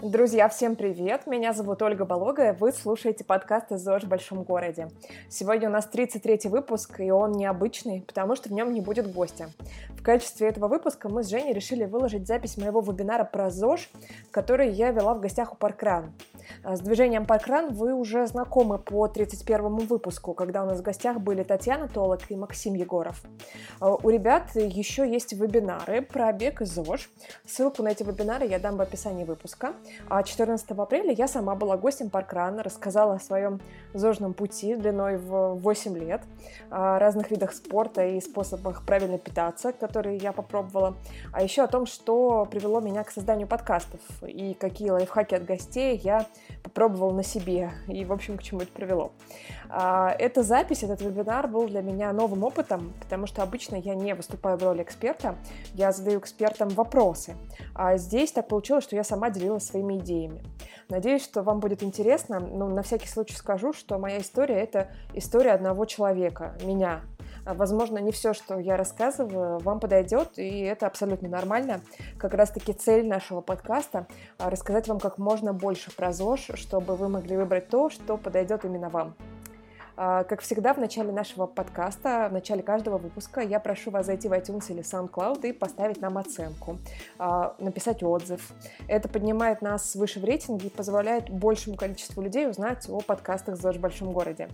Друзья, всем привет! Меня зовут Ольга Болога, вы слушаете подкаст из ЗОЖ в большом городе. Сегодня у нас 33-й выпуск, и он необычный, потому что в нем не будет гостя. В качестве этого выпуска мы с Женей решили выложить запись моего вебинара про ЗОЖ, который я вела в гостях у Паркран. А, с движением Паркран вы уже знакомы по 31 выпуску, когда у нас в гостях были Татьяна Толок и Максим Егоров. А, у ребят еще есть вебинары про бег и ЗОЖ. Ссылку на эти вебинары я дам в описании выпуска. А 14 апреля я сама была гостем Паркрана, рассказала о своем зожном пути длиной в 8 лет, о разных видах спорта и способах правильно питаться, которые я попробовала, а еще о том, что привело меня к созданию подкастов и какие лайфхаки от гостей я попробовала на себе и, в общем, к чему это привело. А, эта запись, этот вебинар был для меня новым опытом, потому что обычно я не выступаю в роли эксперта, я задаю экспертам вопросы, а здесь так получилось, что я сама делилась своими идеями. Надеюсь, что вам будет интересно. Ну, на всякий случай скажу, что моя история — это история одного человека, меня. А, возможно, не все, что я рассказываю, вам подойдет, и это абсолютно нормально. Как раз-таки цель нашего подкаста — рассказать вам как можно больше про ЗОЖ, чтобы вы могли выбрать то, что подойдет именно вам. А, как всегда, в начале нашего подкаста, в начале каждого выпуска я прошу вас зайти в iTunes или SoundCloud и поставить нам оценку, а, написать отзыв. Это поднимает нас выше в рейтинге и позволяет большему количеству людей узнать о подкастах «ЗОЖ в большом городе».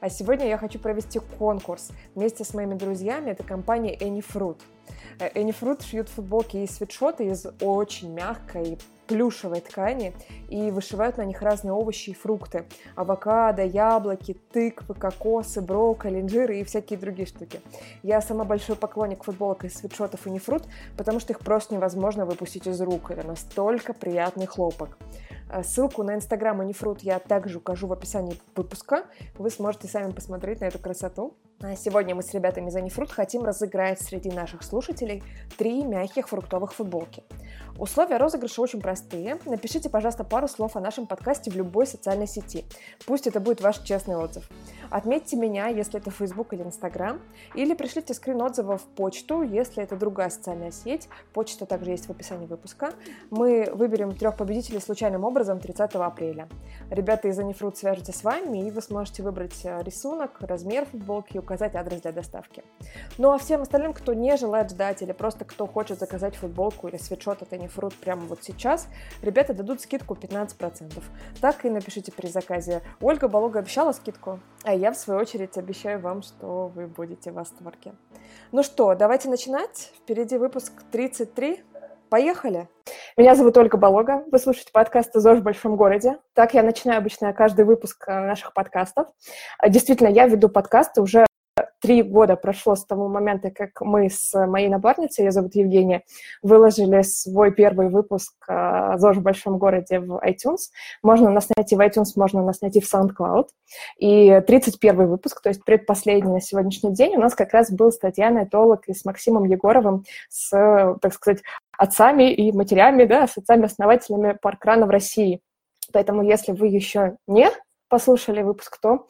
А сегодня я хочу провести конкурс вместе с моими друзьями. Это компания Anyfruit. Anyfruit шьют футболки и свитшоты из очень мягкой плюшевой ткани и вышивают на них разные овощи и фрукты. Авокадо, яблоки, тыквы, кокосы, брокколи, инжиры и всякие другие штуки. Я сама большой поклонник футболок из свитшотов и нефрут, потому что их просто невозможно выпустить из рук. Это настолько приятный хлопок. Э, ссылку на инстаграм Анифрут я также укажу в описании выпуска. Вы сможете сами посмотреть на эту красоту. А сегодня мы с ребятами из Анифрут хотим разыграть среди наших слушателей три мягких фруктовых футболки. Условия розыгрыша очень простые. Напишите, пожалуйста, пару слов о нашем подкасте в любой социальной сети. Пусть это будет ваш честный отзыв. Отметьте меня, если это Facebook или Instagram, или пришлите скрин отзыва в почту, если это другая социальная сеть. Почта также есть в описании выпуска. Мы выберем трех победителей случайным образом 30 апреля. Ребята из Anifruit свяжутся с вами, и вы сможете выбрать э, рисунок, размер футболки и указать адрес для доставки. Ну а всем остальным, кто не желает ждать или просто кто хочет заказать футболку или свитшот от Anifruit прямо вот сейчас, ребята дадут скидку 15%. Так и напишите при заказе. Ольга Болога обещала скидку, а я, в свою очередь, обещаю вам, что вы будете в восторге. Ну что, давайте начинать. Впереди выпуск 33. Поехали! Меня зовут Ольга Болога. Вы слушаете подкаст «ЗОЖ в большом городе». Так я начинаю обычно каждый выпуск э, наших подкастов. Действительно, я веду подкасты уже три года прошло с того момента, как мы с моей напарницей, ее зовут Евгения, выложили свой первый выпуск э, «ЗОЖ в большом городе» в iTunes. Можно нас найти в iTunes, можно нас найти в SoundCloud. И 31 выпуск, то есть предпоследний на сегодняшний день, у нас как раз был с Татьяной Толок и с Максимом Егоровым, с, так сказать, отцами и матерями, да, с отцами-основателями паркрана в России. Поэтому, если вы еще не послушали выпуск, то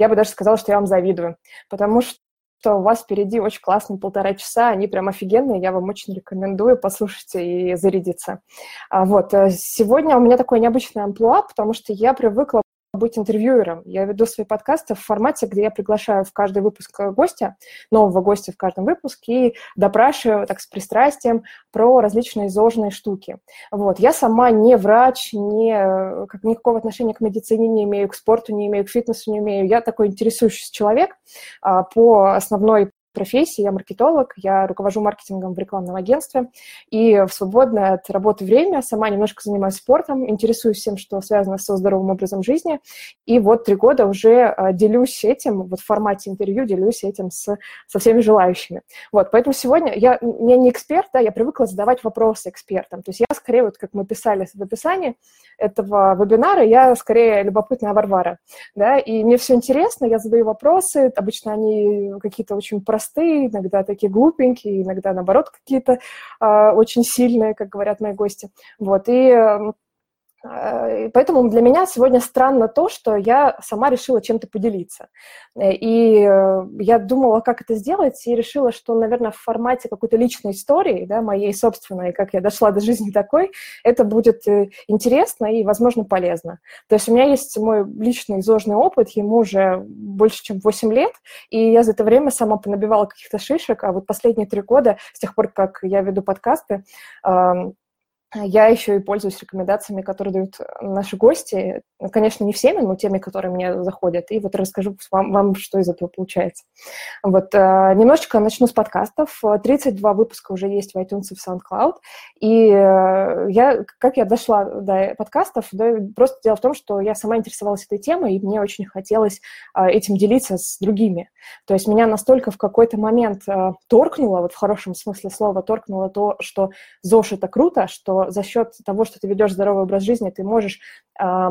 я бы даже сказала, что я вам завидую, потому что у вас впереди очень классные полтора часа, они прям офигенные, я вам очень рекомендую послушать и зарядиться. А вот, э, сегодня у меня такое необычное амплуа, потому что я привыкла быть интервьюером. Я веду свои подкасты в формате, где я приглашаю в каждый выпуск гостя, нового гостя в каждом выпуске, и допрашиваю так с пристрастием про различные изложенные штуки. Вот. Я сама не врач, не, как, никакого отношения к медицине не имею, к спорту не имею, к фитнесу не имею. Я такой интересующийся человек а, по основной профессии, я маркетолог, я руковожу маркетингом в рекламном агентстве, и в свободное от работы время сама немножко занимаюсь спортом, интересуюсь всем, что связано со здоровым образом жизни, и вот три года уже а, делюсь этим, вот в формате интервью делюсь этим с, со всеми желающими. Вот, поэтому сегодня я, я не эксперт, да, я привыкла задавать вопросы экспертам, то есть я скорее, вот как мы писали в описании этого вебинара, я скорее любопытная Варвара, да, и мне все интересно, я задаю вопросы, обычно они какие-то очень простые, простые, иногда такие глупенькие, иногда, наоборот, какие-то э, очень сильные, как говорят мои гости. Вот, и поэтому для меня сегодня странно то, что я сама решила чем-то поделиться. Э, и э, я думала, как это сделать, и решила, что, наверное, в формате какой-то личной истории, да, моей собственной, как я дошла до жизни такой, это будет интересно и, возможно, полезно. То есть у меня есть мой личный зожный опыт, ему уже больше, чем 8 лет, и я за это время сама понабивала каких-то шишек, а вот последние три года, с тех пор, как я веду подкасты, я еще и пользуюсь рекомендациями, которые дают наши гости. Конечно, не всеми, но теми, которые мне заходят. И вот расскажу вам, вам что из этого получается. Вот, э, немножечко начну с подкастов. 32 выпуска уже есть в iTunes и в SoundCloud. И э, я, как я дошла до подкастов, да, просто дело в том, что я сама интересовалась этой темой, и мне очень хотелось э, этим делиться с другими. То есть меня настолько в какой-то момент торкнуло, вот в хорошем смысле слова, торкнуло то, что ЗОЖ – это круто, что за счет того, что ты ведешь здоровый образ жизни, ты можешь э,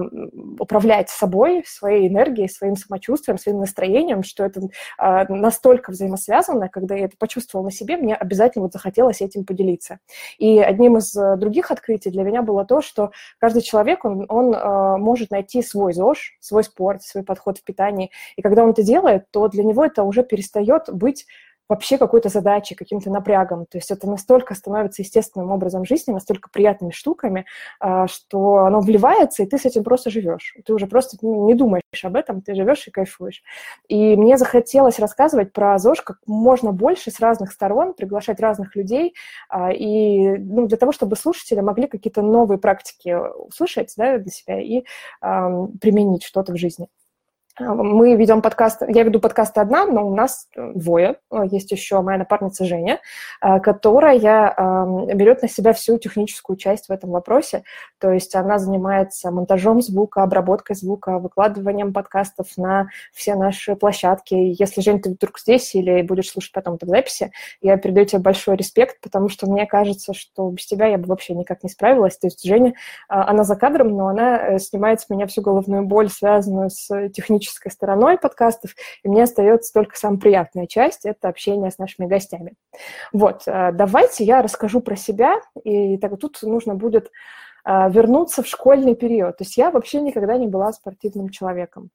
управлять собой, своей энергией, своим самочувствием, своим настроением, что это э, настолько взаимосвязано, когда я это почувствовала на себе, мне обязательно вот захотелось этим поделиться. И одним из э, других открытий для меня было то, что каждый человек, он, он э, может найти свой ЗОЖ, свой спорт, свой подход в питании, и когда он это делает, то для него это уже перестает быть вообще какой-то задачей, каким-то напрягом. То есть это настолько становится естественным образом жизни, настолько приятными штуками, а, что оно вливается, и ты с этим просто живешь. Ты уже просто не думаешь об этом, ты живешь и кайфуешь. И мне захотелось рассказывать про ЗОЖ как можно больше с разных сторон, приглашать разных людей, а, и ну, для того, чтобы слушатели могли какие-то новые практики услышать да, для себя и применить что-то в жизни. Мы ведем подкаст, я веду подкаст одна, но у нас двое. Есть еще моя напарница Женя, э, которая берет на себя всю техническую часть в этом вопросе. То есть она занимается монтажом звука, обработкой звука, выкладыванием подкастов на все наши площадки. Если, Жень, ты вдруг здесь или будешь слушать потом это в записи, я передаю тебе большой респект, потому что мне кажется, что без тебя я бы вообще никак не справилась. То есть Женя, она за кадром, но она э, снимает с меня всю головную боль, связанную с технической технической стороной подкастов, и мне остается только самая приятная часть – это общение с нашими гостями. Вот, э, давайте я расскажу про себя, и так тут нужно будет э, вернуться в школьный период. То есть я вообще никогда не была спортивным человеком.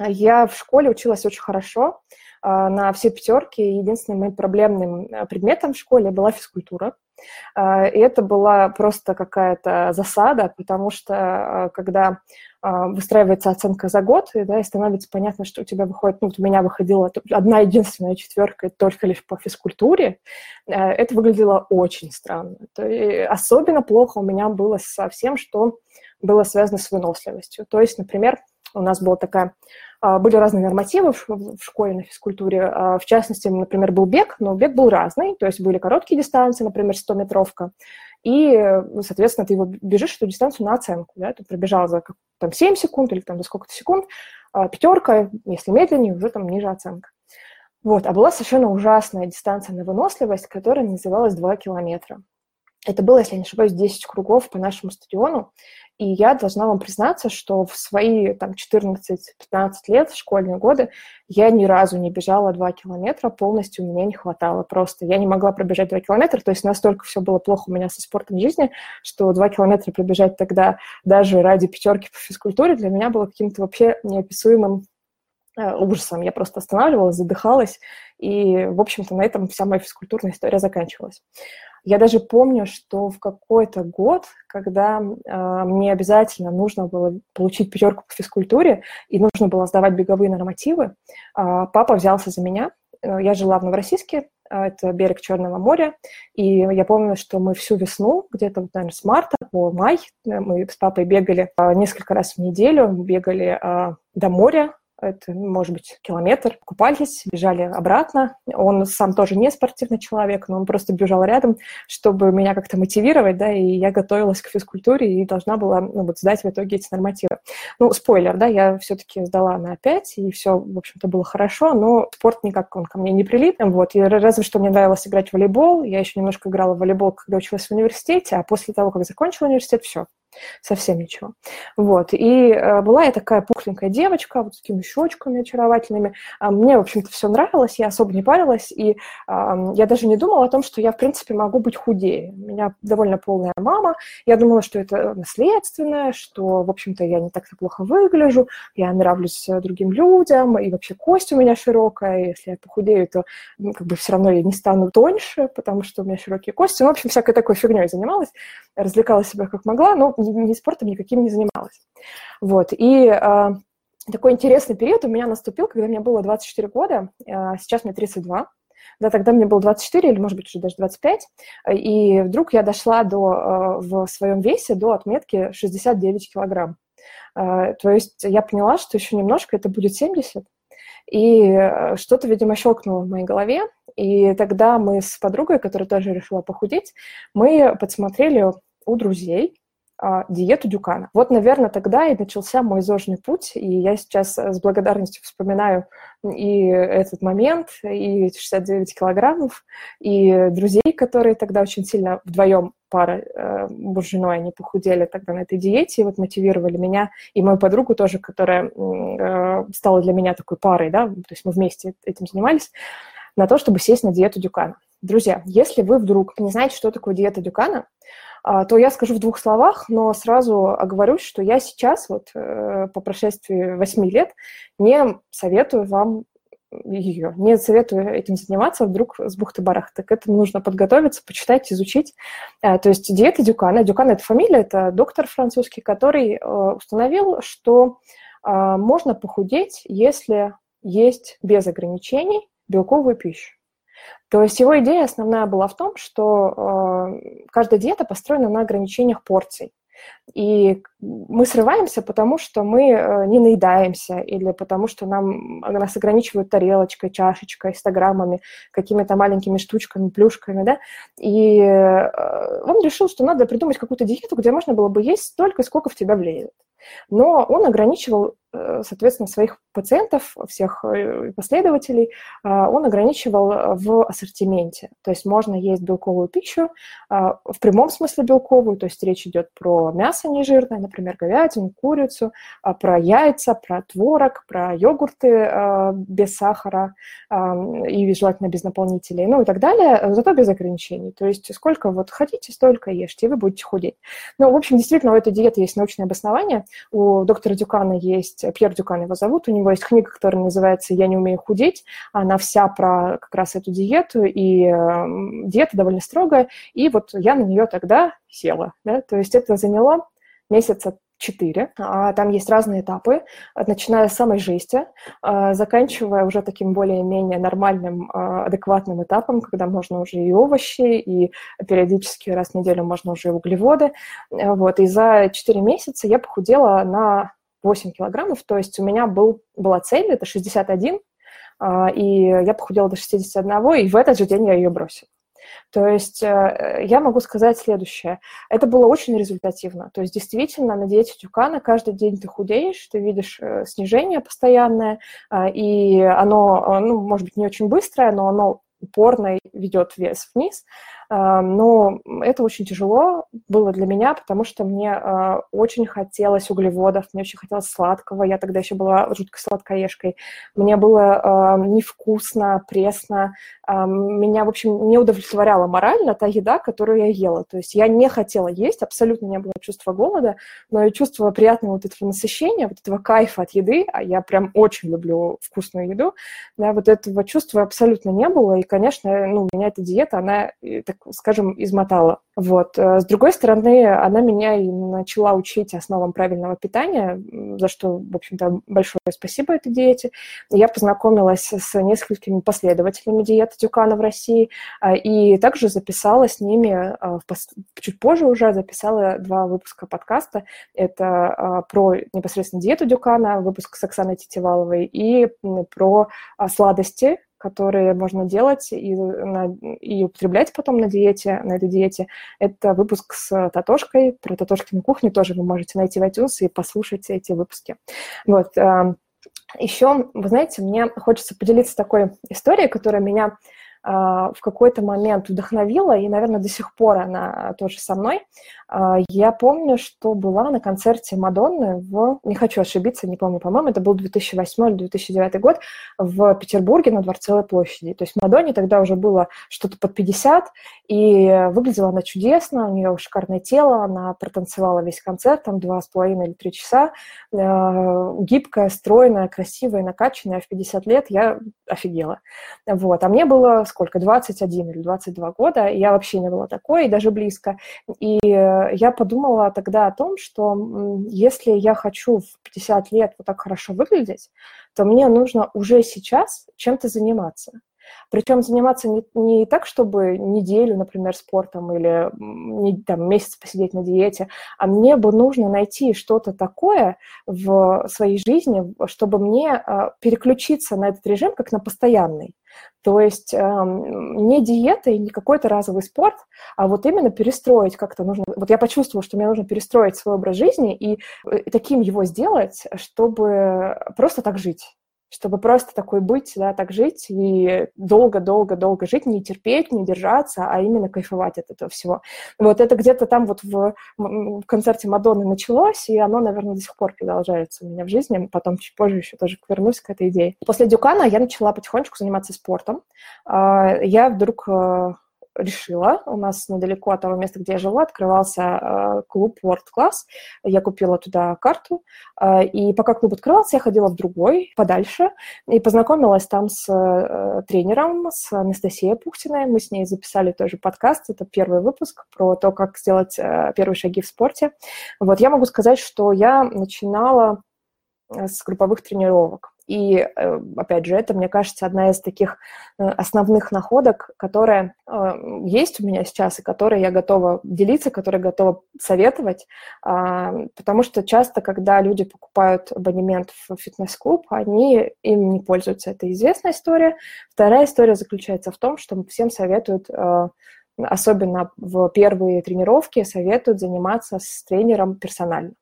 Я в школе училась очень хорошо, э, на все пятерки. Единственным моим проблемным предметом в школе была физкультура. И это была просто какая-то засада, потому что когда а, выстраивается оценка за год, и, да, и становится понятно, что у тебя выходит, ну, вот у меня выходила одна единственная четверка только лишь по физкультуре, э, это выглядело очень странно. То есть, особенно плохо у меня было со всем, что было связано с выносливостью. То есть, например, у нас была такая а, были разные нормативы в школе на физкультуре. А, в частности, например, был бег, но бег был разный. То есть были короткие дистанции, например, 100-метровка, и, соответственно, ты его бежишь эту дистанцию на оценку, да, ты пробежал за там, 7 секунд или там за сколько-то секунд, а пятерка, если медленнее, уже там ниже оценка. Вот, а была совершенно ужасная дистанция на выносливость, которая называлась 2 километра. Это было, если я не ошибаюсь, 10 кругов по нашему стадиону, и я должна вам признаться, что в свои там 14-15 лет, школьные годы, я ни разу не бежала 2 километра, полностью мне не хватало просто. Я не могла пробежать 2 километра, то есть настолько все было плохо у меня со спортом в жизни, что 2 километра пробежать тогда даже ради пятерки по физкультуре для меня было каким-то вообще неописуемым э, ужасом. Я просто останавливалась, задыхалась, и, в общем-то, на этом вся моя физкультурная история заканчивалась. Я даже помню, что в какой-то год, когда э, мне обязательно нужно было получить пятерку по физкультуре и нужно было сдавать беговые нормативы, э, папа взялся за меня. Э, я жила в Новороссийске, это берег Черного моря, и я помню, что мы всю весну, где-то, вот, наверное, с марта по май, мы с папой бегали несколько раз в неделю, бегали до моря, это, может быть, километр, купались, бежали обратно. Он сам тоже не спортивный человек, но он просто бежал рядом, чтобы меня как-то мотивировать, да, и я готовилась к физкультуре и должна была, ну, вот, сдать в итоге эти нормативы. Ну, спойлер, да, я все-таки сдала на 5, и все, в общем-то, было хорошо, но спорт никак он ко мне не прилип, вот, и разве что мне нравилось играть в волейбол, я еще немножко играла в волейбол, когда училась в университете, а после того, как закончила университет, все, совсем ничего. Вот, и э, была я такая пухленькая девочка, вот с такими щечками очаровательными. А мне, в общем-то, все нравилось, я особо не парилась, и я даже не думала о том, что я, в принципе, могу быть худее. У меня довольно полная мама, я думала, что это наследственное, что, в общем-то, я не так-то плохо выгляжу, я нравлюсь э, другим людям, и вообще кость у меня широкая, если я похудею, то ну, как бы все равно я не стану тоньше, потому что у меня широкие кости. Ну, в общем, всякой такой фигней занималась, развлекала себя как могла, но ни спортом никаким не занималась. Вот, и э, такой интересный период у меня наступил, когда мне было 24 года, э, сейчас мне 32, да, тогда мне было 24 или, может быть, уже даже 25, и вдруг я дошла до, э, в своем весе до отметки 69 килограмм. Э, то есть я поняла, что еще немножко это будет 70, и э, что-то, видимо, щелкнуло в моей голове, и тогда мы с подругой, которая тоже решила похудеть, мы подсмотрели у друзей а, диету Дюкана. Вот, наверное, тогда и начался мой зожный путь, и я сейчас с благодарностью вспоминаю и этот момент, и 69 килограммов, и друзей, которые тогда очень сильно вдвоем пара э, муж с женой, они похудели тогда на этой диете, и вот мотивировали меня, и мою подругу тоже, которая э, стала для меня такой парой, да, то есть мы вместе этим занимались, на то, чтобы сесть на диету Дюкана. Друзья, если вы вдруг не знаете, что такое диета Дюкана, а, то я скажу в двух словах, но сразу оговорюсь, что я сейчас, вот э, по прошествии восьми лет, не советую вам ее. Не советую этим заниматься вдруг с бухты-барахты. К этому нужно подготовиться, почитать, изучить. Э, то есть диета Дюкана. Дюкана – это фамилия, это доктор французский, который э, установил, что можно похудеть, если есть без ограничений белковую пищу. То есть его идея основная была в том, что э, каждая диета построена на ограничениях порций. И мы срываемся, потому что мы э, не наедаемся, или потому что нам, нас ограничивают тарелочкой, чашечкой, 100 граммами, какими-то маленькими штучками, плюшками, да. И э, он решил, что надо придумать какую-то диету, где можно было бы есть столько, сколько в тебя влезет. Но он ограничивал Э, соответственно, своих пациентов, всех э, последователей, а, он ограничивал в ассортименте. То есть можно есть белковую пищу, а, в прямом смысле белковую, то есть речь идет про мясо нежирное, например, говядину, курицу, а, про яйца, про творог, про йогурты без сахара и желательно без наполнителей, ну и так далее, зато без ограничений. То есть сколько вот хотите, столько ешьте, и вы будете худеть. Ну, в общем, действительно, у этой диеты есть научное обоснование. У доктора Дюкана есть Пьер Дюкан его зовут, у него есть книга, которая называется «Я не умею худеть», она вся про как раз эту диету, и э, диета довольно строгая, и вот я на нее тогда села, да, то есть это заняло месяца четыре. А там есть разные этапы, начиная с самой жести, а, заканчивая уже таким более-менее нормальным, а, адекватным этапом, когда можно уже и овощи, и периодически раз в неделю можно уже и углеводы. Вот. И за четыре месяца я похудела на 8 килограммов, то есть у меня был, была цель, это 61, а, и я похудела до 61, и в этот же день я ее бросила. То есть э, я могу сказать следующее. Это было очень результативно. То есть действительно на диете Тюкана каждый день ты худеешь, ты видишь э, снижение постоянное, а, и оно, э, ну, может быть, не очень быстрое, но оно упорно ведет вес вниз. А, но это очень тяжело было для меня, потому что мне а, очень хотелось углеводов, мне очень хотелось сладкого. Я тогда еще была жуткой сладкоежкой. Мне было а, невкусно, пресно. Меня, в общем, не удовлетворяла морально та еда, которую я ела. То есть я не хотела есть, абсолютно не было чувства голода, но и чувство приятного вот этого насыщения, вот этого кайфа от еды, а я прям очень люблю вкусную еду, да, вот этого чувства абсолютно не было. И, конечно, ну, у меня эта диета, она так скажем, измотала. Вот. Э, с другой стороны, она меня и начала учить основам правильного питания, за что, в общем-то, большое спасибо этой диете. Я познакомилась с несколькими последователями диеты Дюкана в России а, и также записала с ними, а, чуть позже уже записала два выпуска подкаста. Это а, про непосредственно диету Дюкана, выпуск с Оксаной Тетиваловой, и про сладости, которые можно делать и, на, и употреблять потом на диете, на этой диете. Это выпуск с Татошкой. Про Татошкину кухню тоже вы можете найти в iTunes и послушать эти выпуски. Вот. Эм, Еще, вы знаете, мне хочется поделиться такой историей, которая меня а, в какой-то момент вдохновила, и, наверное, до сих пор она тоже со мной. А, я помню, что была на концерте Мадонны в, не хочу ошибиться, не помню, по-моему, это был 2008 или 2009 год в Петербурге на Дворцовой площади. То есть Мадонне тогда уже было что-то под 50, и выглядела она чудесно, у нее шикарное тело, она протанцевала весь концерт, там два с половиной или три часа, а, гибкая, стройная, красивая, накачанная в 50 лет, я офигела. Вот. А мне было сколько, 21 или 22 года, я вообще не была такой, даже близко. И я подумала тогда о том, что если я хочу в 50 лет вот так хорошо выглядеть, то мне нужно уже сейчас чем-то заниматься. Причем заниматься не, не так, чтобы неделю, например, спортом или не, там, месяц посидеть на диете, а мне бы нужно найти что-то такое в своей жизни, чтобы мне э, переключиться на этот режим как на постоянный. То есть э, не диета и не какой-то разовый спорт, а вот именно перестроить как-то нужно. Вот я почувствовала, что мне нужно перестроить свой образ жизни и, и э, таким его сделать, чтобы просто так жить чтобы просто такой быть, да, так жить и долго-долго-долго жить, не терпеть, не держаться, а именно кайфовать от этого всего. Вот это где-то там вот в, концерте Мадонны началось, и оно, наверное, до сих пор продолжается у меня в жизни. Потом чуть позже еще тоже вернусь к этой идее. После Дюкана я начала потихонечку заниматься спортом. А, я вдруг э, решила. У нас недалеко от того места, где я жила, открывался э, клуб World Class. Я купила туда карту. Э, и пока клуб открывался, я ходила в другой, подальше, и познакомилась там с э, тренером, с Анастасией Пухтиной. Мы с ней записали тоже подкаст. Это первый выпуск про то, как сделать э, первые шаги в спорте. Вот я могу сказать, что я начинала э, с групповых тренировок. И, э, опять же, это, мне кажется, одна из таких э, основных находок, которая э, есть у меня сейчас, и которой я готова делиться, которой готова советовать, а, потому что часто, когда люди покупают абонемент в фитнес-клуб, они им не пользуются. Это известная история. Вторая история заключается в том, что всем советуют особенно в первые тренировки, советуют заниматься с тренером персонально.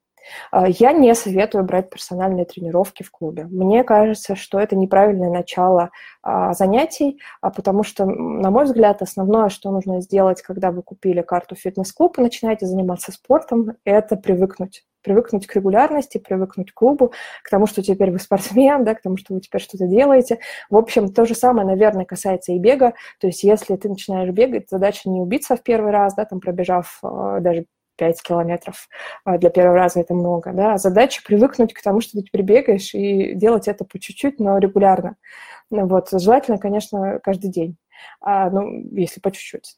А, я не советую брать персональные тренировки в клубе. Мне кажется, что это неправильное начало а, занятий, а, потому что, на мой взгляд, основное, что нужно сделать, когда вы купили карту фитнес-клуб и начинаете заниматься спортом, это привыкнуть привыкнуть к регулярности, привыкнуть к клубу, к тому, что теперь вы спортсмен, да, к тому, что вы теперь что-то делаете. В общем, то же самое, наверное, касается и бега. То есть если ты начинаешь бегать, задача не убиться в первый раз, да, там пробежав даже 5 километров а, для первого раза это много, да, а задача привыкнуть к тому, что ты теперь бегаешь, и делать это по чуть-чуть, но регулярно. Ну вот, желательно, конечно, каждый день, а, ну, если по чуть-чуть.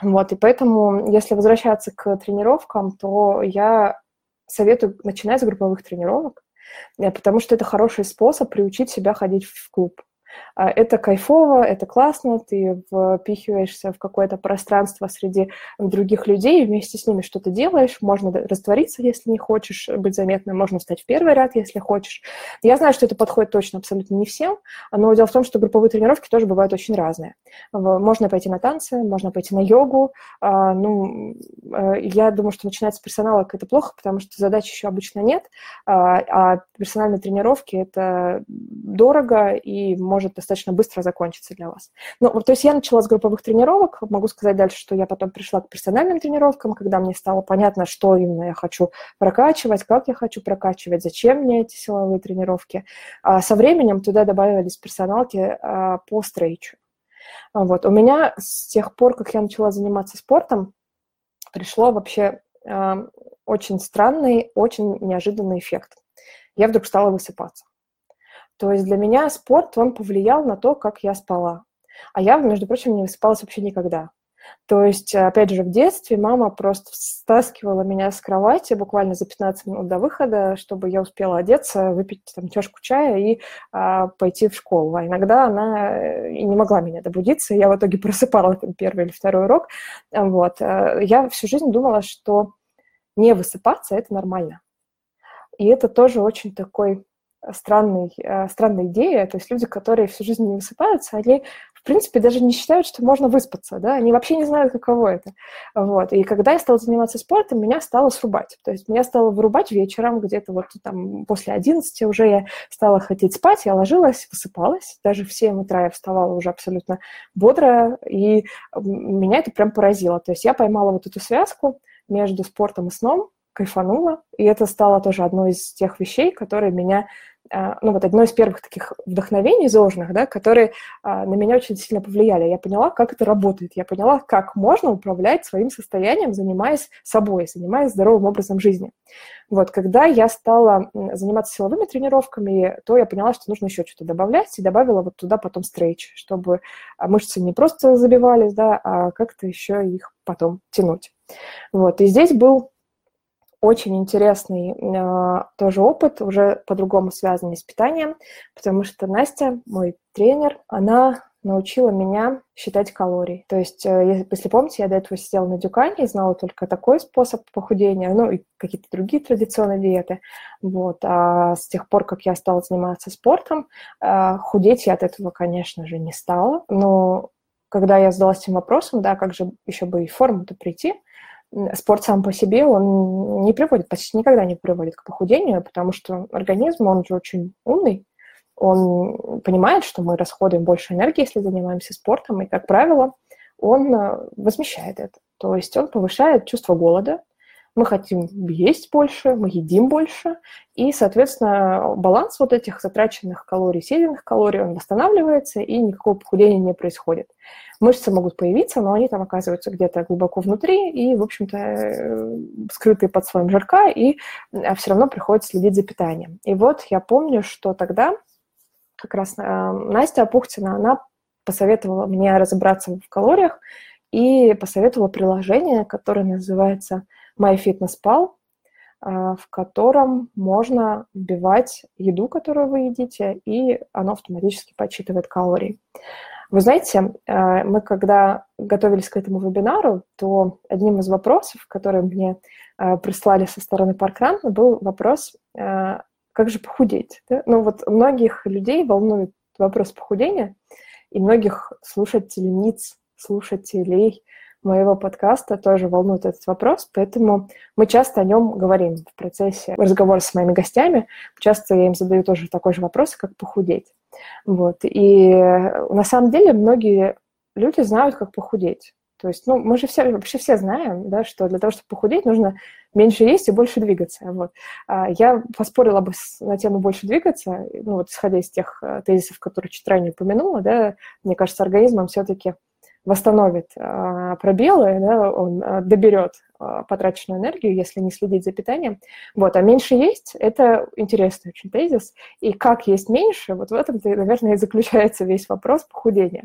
Вот, и поэтому, если возвращаться к тренировкам, то я советую начинать с групповых тренировок, э, потому что это хороший способ приучить себя ходить в клуб. А, это кайфово, это классно, ты впихиваешься в какое-то пространство среди других людей, вместе с ними что-то делаешь, можно раствориться, если не хочешь быть заметным, можно встать в первый ряд, если хочешь. Я знаю, что это подходит точно абсолютно не всем, но дело в том, что групповые тренировки тоже бывают очень разные. Можно пойти на танцы, можно пойти на йогу. А, ну, э, я думаю, что начинать с персонала это плохо, потому что задач еще обычно нет, а, а персональные тренировки – это дорого и может может достаточно быстро закончиться для вас. Ну, то есть я начала с групповых тренировок, могу сказать дальше, что я потом пришла к персональным тренировкам, когда мне стало понятно, что именно я хочу прокачивать, как я хочу прокачивать, зачем мне эти силовые тренировки. А со временем туда добавились персоналки а, по стрейчу. Вот. У меня с тех пор, как я начала заниматься спортом, пришло вообще очень странный, очень неожиданный эффект. Я вдруг стала высыпаться. То есть для меня спорт, он повлиял на то, как я спала. А я, между прочим, не высыпалась вообще никогда. То есть, опять же, в детстве мама просто стаскивала меня с кровати буквально за 15 минут до выхода, чтобы я успела одеться, выпить там чашку чая и а, пойти в школу. А иногда она э, и не могла меня добудиться, я в итоге просыпала там первый или второй урок. Вот. Э, я всю жизнь думала, что не высыпаться – это нормально. И это тоже очень такой странный, э, странная идея. То есть люди, которые всю жизнь не высыпаются, они, в принципе, даже не считают, что можно выспаться, да, они вообще не знают, каково это. Вот. И когда я стала заниматься спортом, меня стало срубать. То есть меня стало вырубать вечером, где-то вот там после 11 уже я стала хотеть спать, я ложилась, высыпалась, даже в 7 утра я вставала уже абсолютно бодрая, и меня это прям поразило. То есть я поймала вот эту связку, между спортом и сном, кайфанула, и это стало тоже одной из тех вещей, которые меня ну, вот одно из первых таких вдохновений зожных, да, которые а, на меня очень сильно повлияли. Я поняла, как это работает. Я поняла, как можно управлять своим состоянием, занимаясь собой, занимаясь здоровым образом жизни. Вот, когда я стала заниматься силовыми тренировками, то я поняла, что нужно еще что-то добавлять, и добавила вот туда потом стрейч, чтобы мышцы не просто забивались, да, а как-то еще их потом тянуть. Вот, и здесь был очень интересный э, тоже опыт, уже по-другому связанный с питанием, потому что Настя, мой тренер, она научила меня считать калории. То есть, э, если помните, я до этого сидела на дюкане и знала только такой способ похудения, ну и какие-то другие традиционные диеты. Вот. А с тех пор, как я стала заниматься спортом, э, худеть я от этого, конечно же, не стала. Но когда я задалась этим вопросом, да, как же еще бы и форму-то прийти, спорт сам по себе, он не приводит, почти никогда не приводит к похудению, потому что организм, он же очень умный, он понимает, что мы расходуем больше энергии, если занимаемся спортом, и, как правило, он э, возмещает это. То есть он повышает чувство голода, мы хотим есть больше, мы едим больше, и, соответственно, баланс вот этих затраченных калорий, съеденных калорий, он восстанавливается, и никакого похудения не происходит. Мышцы могут появиться, но они там оказываются где-то глубоко внутри и, в общем-то, э, скрытые под слоем жирка, и э, все равно приходится следить за питанием. И вот я помню, что тогда как раз э, Настя Апухтина, она посоветовала мне разобраться в калориях и посоветовала приложение, которое называется MyFitnessPal, в котором можно вбивать еду, которую вы едите, и оно автоматически подсчитывает калории. Вы знаете, э, мы когда готовились к этому вебинару, то одним из вопросов, которые мне э, прислали со стороны Паркран, был вопрос, э, как же похудеть? Да? Ну вот многих людей волнует вопрос похудения, и многих слушательниц, слушателей моего подкаста тоже волнует этот вопрос, поэтому мы часто о нем говорим в процессе разговора с моими гостями. Часто я им задаю тоже такой же вопрос, как похудеть. Вот. И на самом деле многие люди знают, как похудеть. То есть, ну, мы же все, вообще все знаем, да, что для того, чтобы похудеть, нужно меньше есть и больше двигаться. Вот. А я поспорила бы на тему больше двигаться, ну, вот исходя из тех э, тезисов, которые чуть ранее упомянула, да, мне кажется, организмом все-таки восстановит а, пробелы, да, он а, доберет а, потраченную энергию, если не следить за питанием. Вот, а меньше есть – это интересный очень тезис. И как есть меньше, вот в этом, наверное, и заключается весь вопрос похудения.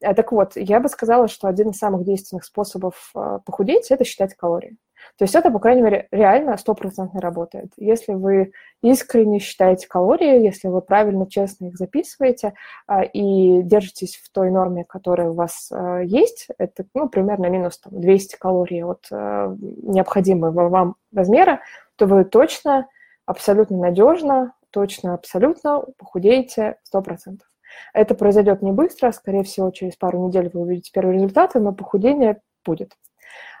Так вот, я бы сказала, что один из самых действенных способов похудеть – это считать калории. То есть это, по крайней мере, реально стопроцентно работает. Если вы искренне считаете калории, если вы правильно, честно их записываете а, и держитесь в той норме, которая у вас а, есть, это ну, примерно минус там, 200 калорий от а, необходимого вам размера, то вы точно, абсолютно надежно, точно, абсолютно похудеете 100%. Это произойдет не быстро, скорее всего, через пару недель вы увидите первые результаты, но похудение будет.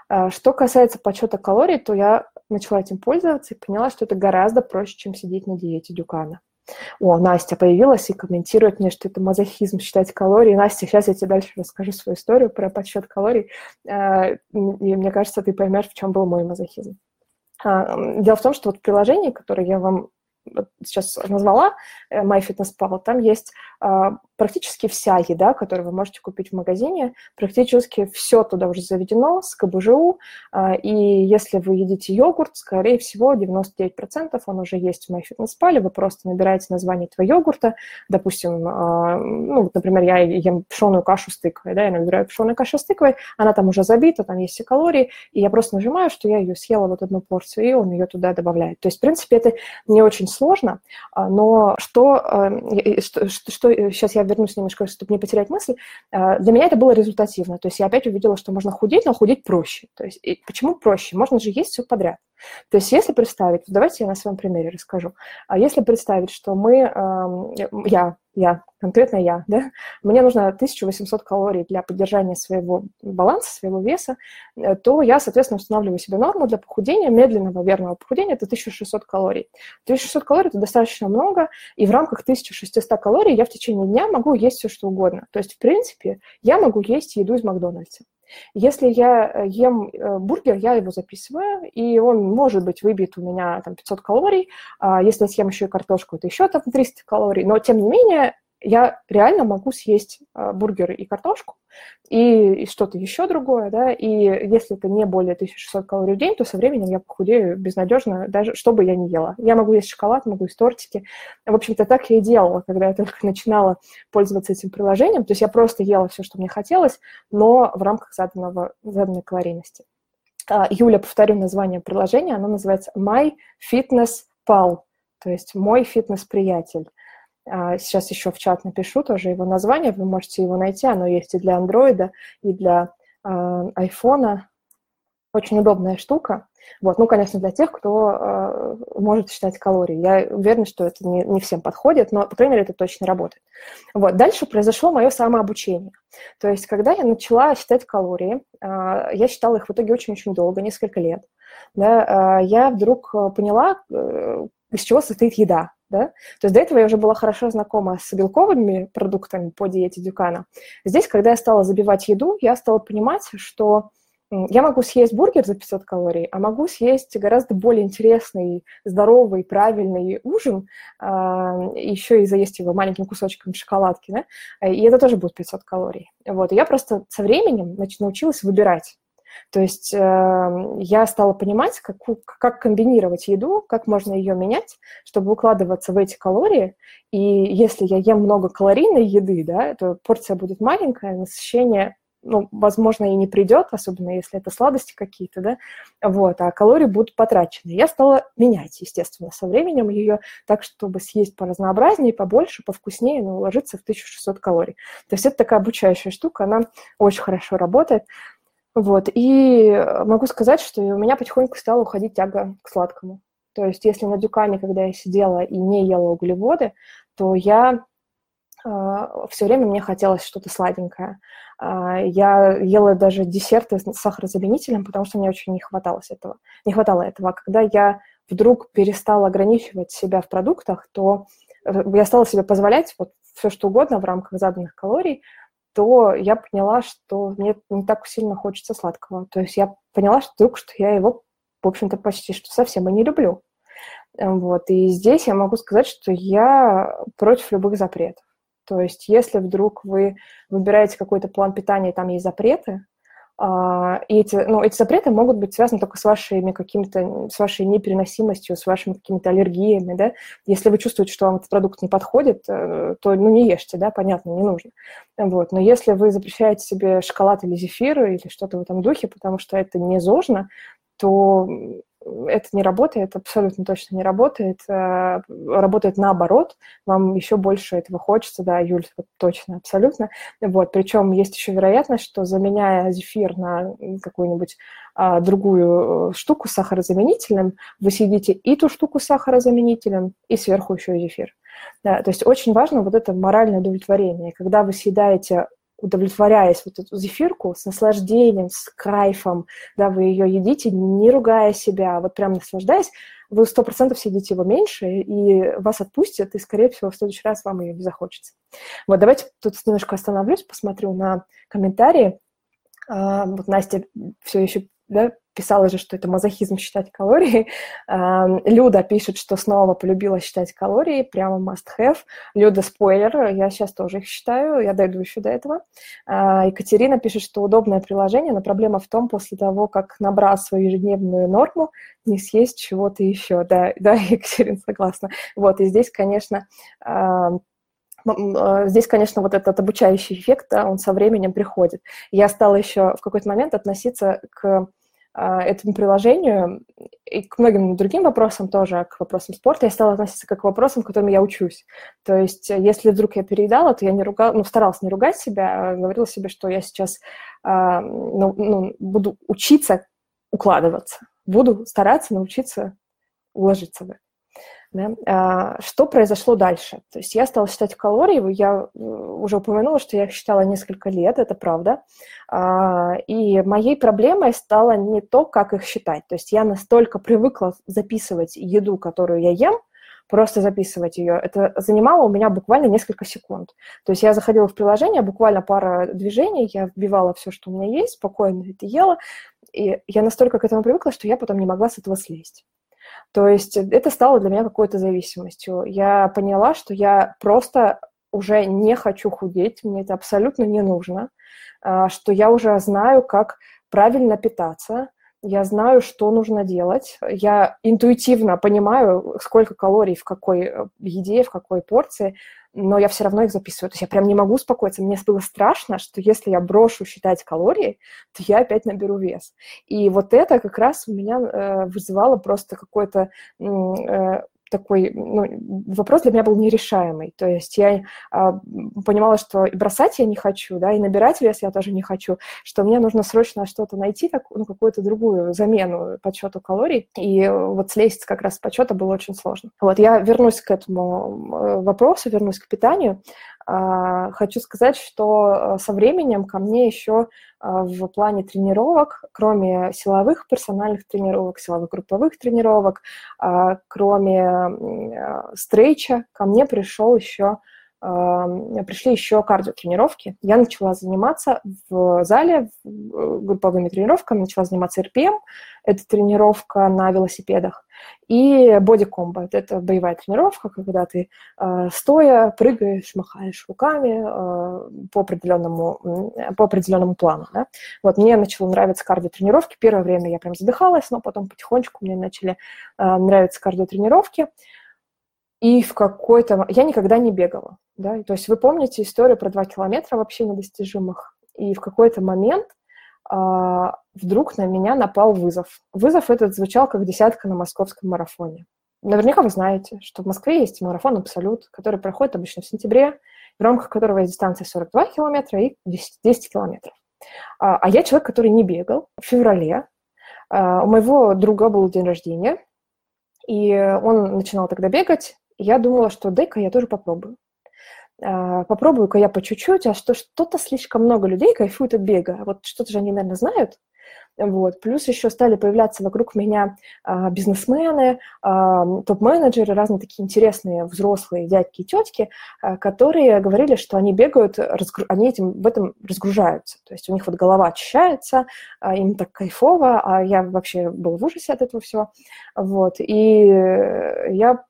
А, что касается подсчета калорий, то я начала этим пользоваться и поняла, что это гораздо проще, чем сидеть на диете Дюкана. О, Настя появилась и комментирует мне, что это мазохизм считать калории. Настя, сейчас я тебе дальше расскажу свою историю про подсчет калорий, а, и мне кажется, ты поймешь, в чем был мой мазохизм. А, дело в том, что вот приложение, которое я вам сейчас назвала, э, MyFitnessPal, там есть практически вся еда, которую вы можете купить в магазине, практически все туда уже заведено с КБЖУ, а, и если вы едите йогурт, скорее всего, 99% он уже есть в MyFitnessPal, вы просто набираете название этого йогурта, допустим, а, ну, например, я ем пшеную кашу с тыквой, да, я набираю пшеную кашу с тыквой, она там уже забита, там есть все калории, и я просто нажимаю, что я ее съела вот одну порцию, и он ее туда добавляет. То есть, в принципе, это не очень сложно, но что, что, что сейчас я вернусь немножко, чтобы не потерять мысль, э, для меня это было результативно. То есть я опять увидела, что можно худеть, но худеть проще. То есть и почему проще? Можно же есть все подряд. То есть если представить, давайте я на своем примере расскажу. А если представить, что мы, эм, я, я, конкретно я, да, мне нужно 1800 калорий для поддержания своего баланса, своего веса, э, то я, соответственно, устанавливаю себе норму для похудения, медленного, верного похудения, это 1600 калорий. 1600 калорий – это достаточно много, и в рамках 1600 калорий я в течение дня могу есть все, что угодно. То есть, в принципе, я могу есть еду из Макдональдса. Если я э, ем э, бургер, я его записываю, и он может быть выбит у меня там 500 калорий. А если я съем еще и картошку, это еще там 300 калорий. Но, тем не менее, я реально могу съесть э, бургеры и картошку, и, и что-то еще другое, да, и если это не более 1600 калорий в день, то со временем я похудею безнадежно, даже что бы я ни ела. Я могу есть шоколад, могу есть тортики. В общем-то, так я и делала, когда я только начинала пользоваться этим приложением. То есть я просто ела все, что мне хотелось, но в рамках заданного, заданной калорийности. А, Юля, повторю название приложения, оно называется My Fitness Pal, то есть мой фитнес-приятель. А, сейчас еще в чат напишу тоже его название, вы можете его найти, оно есть и для андроида, и для э, айфона. Очень удобная штука. Вот. Ну, конечно, для тех, кто э, может считать калории. Я уверена, что это не, не всем подходит, но, по крайней мере, это точно работает. Вот. Дальше произошло мое самообучение. То есть, когда я начала считать калории, э, я считала их в итоге очень-очень долго, несколько лет, да, э, я вдруг поняла, э, из чего состоит еда. Да? То есть до этого я уже была хорошо знакома с белковыми продуктами по диете Дюкана. Здесь, когда я стала забивать еду, я стала понимать, что я могу съесть бургер за 500 калорий, а могу съесть гораздо более интересный, здоровый, правильный ужин, э, еще и заесть его маленьким кусочком шоколадки, да? и это тоже будет 500 калорий. Вот. И я просто со временем значит, научилась выбирать. То есть э, я стала понимать, как, как комбинировать еду, как можно ее менять, чтобы укладываться в эти калории. И если я ем много калорийной еды, да, то порция будет маленькая, насыщение ну, возможно, и не придет, особенно если это сладости какие-то, да, вот, а калории будут потрачены. Я стала менять, естественно, со временем ее так, чтобы съесть поразнообразнее, побольше, повкуснее, но уложиться в 1600 калорий. То есть это такая обучающая штука, она очень хорошо работает. Вот, и могу сказать, что у меня потихоньку стала уходить тяга к сладкому. То есть если на дюкане, когда я сидела и не ела углеводы, то я э, а, все время мне хотелось что-то сладенькое. Э, я ела даже десерты с сахарозаменителем, потому что мне очень не хватало этого. Не хватало этого. А когда я вдруг перестала ограничивать себя в продуктах, то э, я стала себе позволять вот все, что угодно в рамках заданных калорий, то я поняла, что мне не так сильно хочется сладкого. То есть я поняла, что вдруг, что я его, в общем-то, почти что совсем и не люблю. Вот. И здесь я могу сказать, что я против любых запретов. То есть если вдруг вы выбираете какой-то план питания, и там есть запреты, и эти, ну, эти запреты могут быть связаны только с вашими какими-то, с вашей непереносимостью, с вашими какими-то аллергиями, да. Если вы чувствуете, что вам этот продукт не подходит, э, то, ну, не ешьте, да, понятно, не нужно. Вот. Но если вы запрещаете себе шоколад или зефир или что-то в этом духе, потому что это не зожно, то это не работает, абсолютно точно не работает. Э, работает наоборот, вам еще больше этого хочется, да, Юль, точно, абсолютно. Вот, причем есть еще вероятность, что заменяя зефир на какую-нибудь а, другую э, штуку с сахарозаменителем, вы съедите и ту штуку с сахарозаменителем, и сверху еще и зефир. Да, то есть очень важно вот это моральное удовлетворение. Когда вы съедаете удовлетворяясь вот эту зефирку с наслаждением, с кайфом, да, вы ее едите, не ругая себя, а вот прям наслаждаясь, вы сто процентов съедите его меньше, и вас отпустят, и, скорее всего, в следующий раз вам ее не захочется. Вот давайте тут немножко остановлюсь, посмотрю на комментарии. А, вот Настя все еще да, писала же, что это мазохизм считать калории. Люда пишет, что снова полюбила считать калории, прямо must have. Люда, спойлер, я сейчас тоже их считаю, я дойду еще до этого. А, Екатерина пишет, что удобное приложение, но проблема в том, после того, как набрал свою ежедневную норму, не съесть чего-то еще. Да, да, Екатерина, согласна. Вот, и здесь, конечно, а, здесь, конечно, вот этот обучающий эффект, да, он со временем приходит. Я стала еще в какой-то момент относиться к этому приложению и к многим другим вопросам тоже, к вопросам спорта, я стала относиться как к вопросам, которым я учусь. То есть, э, если вдруг я переедала, то я не ругала, ну, старалась не ругать себя, а говорила себе, что я сейчас а, ну, ну, буду учиться укладываться, буду стараться научиться уложиться в это. Да? А, что произошло дальше? То есть я стала считать калории, я э, уже упомянула, что я их считала несколько лет, это правда. А, и моей проблемой стало не то, как их считать. То есть я настолько привыкла записывать еду, которую я ем, просто записывать ее. Это занимало у меня буквально несколько секунд. То есть я заходила в приложение, буквально пара движений, я вбивала все, что у меня есть, спокойно это ела, и я настолько к этому привыкла, что я потом не могла с этого слезть. То есть это стало для меня какой-то зависимостью. Я поняла, что я просто уже не хочу худеть, мне это абсолютно не нужно, а, что я уже знаю, как правильно питаться, я знаю, что нужно делать, я интуитивно понимаю, сколько калорий в какой э, еде, в какой порции, но я все равно их записываю. То есть я прям не могу успокоиться. Мне было страшно, что если я брошу считать калории, то я опять наберу вес. И вот это как раз у меня э, вызывало просто какой-то э, такой ну, вопрос для меня был нерешаемый. То есть я а, понимала, что и бросать я не хочу, да, и набирать вес я тоже не хочу, что мне нужно срочно что-то найти, так, ну, какую-то другую замену подсчету калорий. И вот слезть как раз с подсчета было очень сложно. Вот я вернусь к этому э, вопросу, вернусь к питанию. А, хочу сказать, что э, со временем ко мне еще а, в плане тренировок, кроме силовых персональных тренировок, силовых групповых тренировок, а, кроме стрейча, ко мне пришел еще пришли еще кардиотренировки. Я начала заниматься в зале групповыми тренировками, начала заниматься РПМ, это тренировка на велосипедах, и боди-комбо – это боевая тренировка, когда ты э, стоя прыгаешь, махаешь руками э, по, определенному, по определенному плану. Да? Вот мне начало нравиться кардиотренировки. Первое время я прям задыхалась, но потом потихонечку мне начали э, нравиться кардиотренировки. И в какой-то... Я никогда не бегала. Да? То есть вы помните историю про два километра вообще недостижимых? И в какой-то момент а, вдруг на меня напал вызов. Вызов этот звучал как десятка на московском марафоне. Наверняка вы знаете, что в Москве есть марафон «Абсолют», который проходит обычно в сентябре, в рамках которого есть дистанция 42 километра и 10, 10 километров. А, а я человек, который не бегал. В феврале а, у моего друга был день рождения, и он начинал тогда бегать, я думала, что дай-ка я тоже попробую. А, попробую-ка я по чуть-чуть, а что что-то слишком много людей кайфуют от бега. Вот что-то же они, наверное, знают. Вот. Плюс еще стали появляться вокруг меня а, бизнесмены, а, топ-менеджеры, разные такие интересные взрослые дядьки и тетки, а, которые говорили, что они бегают, разгру... они этим, в этом разгружаются. То есть у них вот голова очищается, а, им так кайфово, а я вообще был в ужасе от этого всего. Вот. И я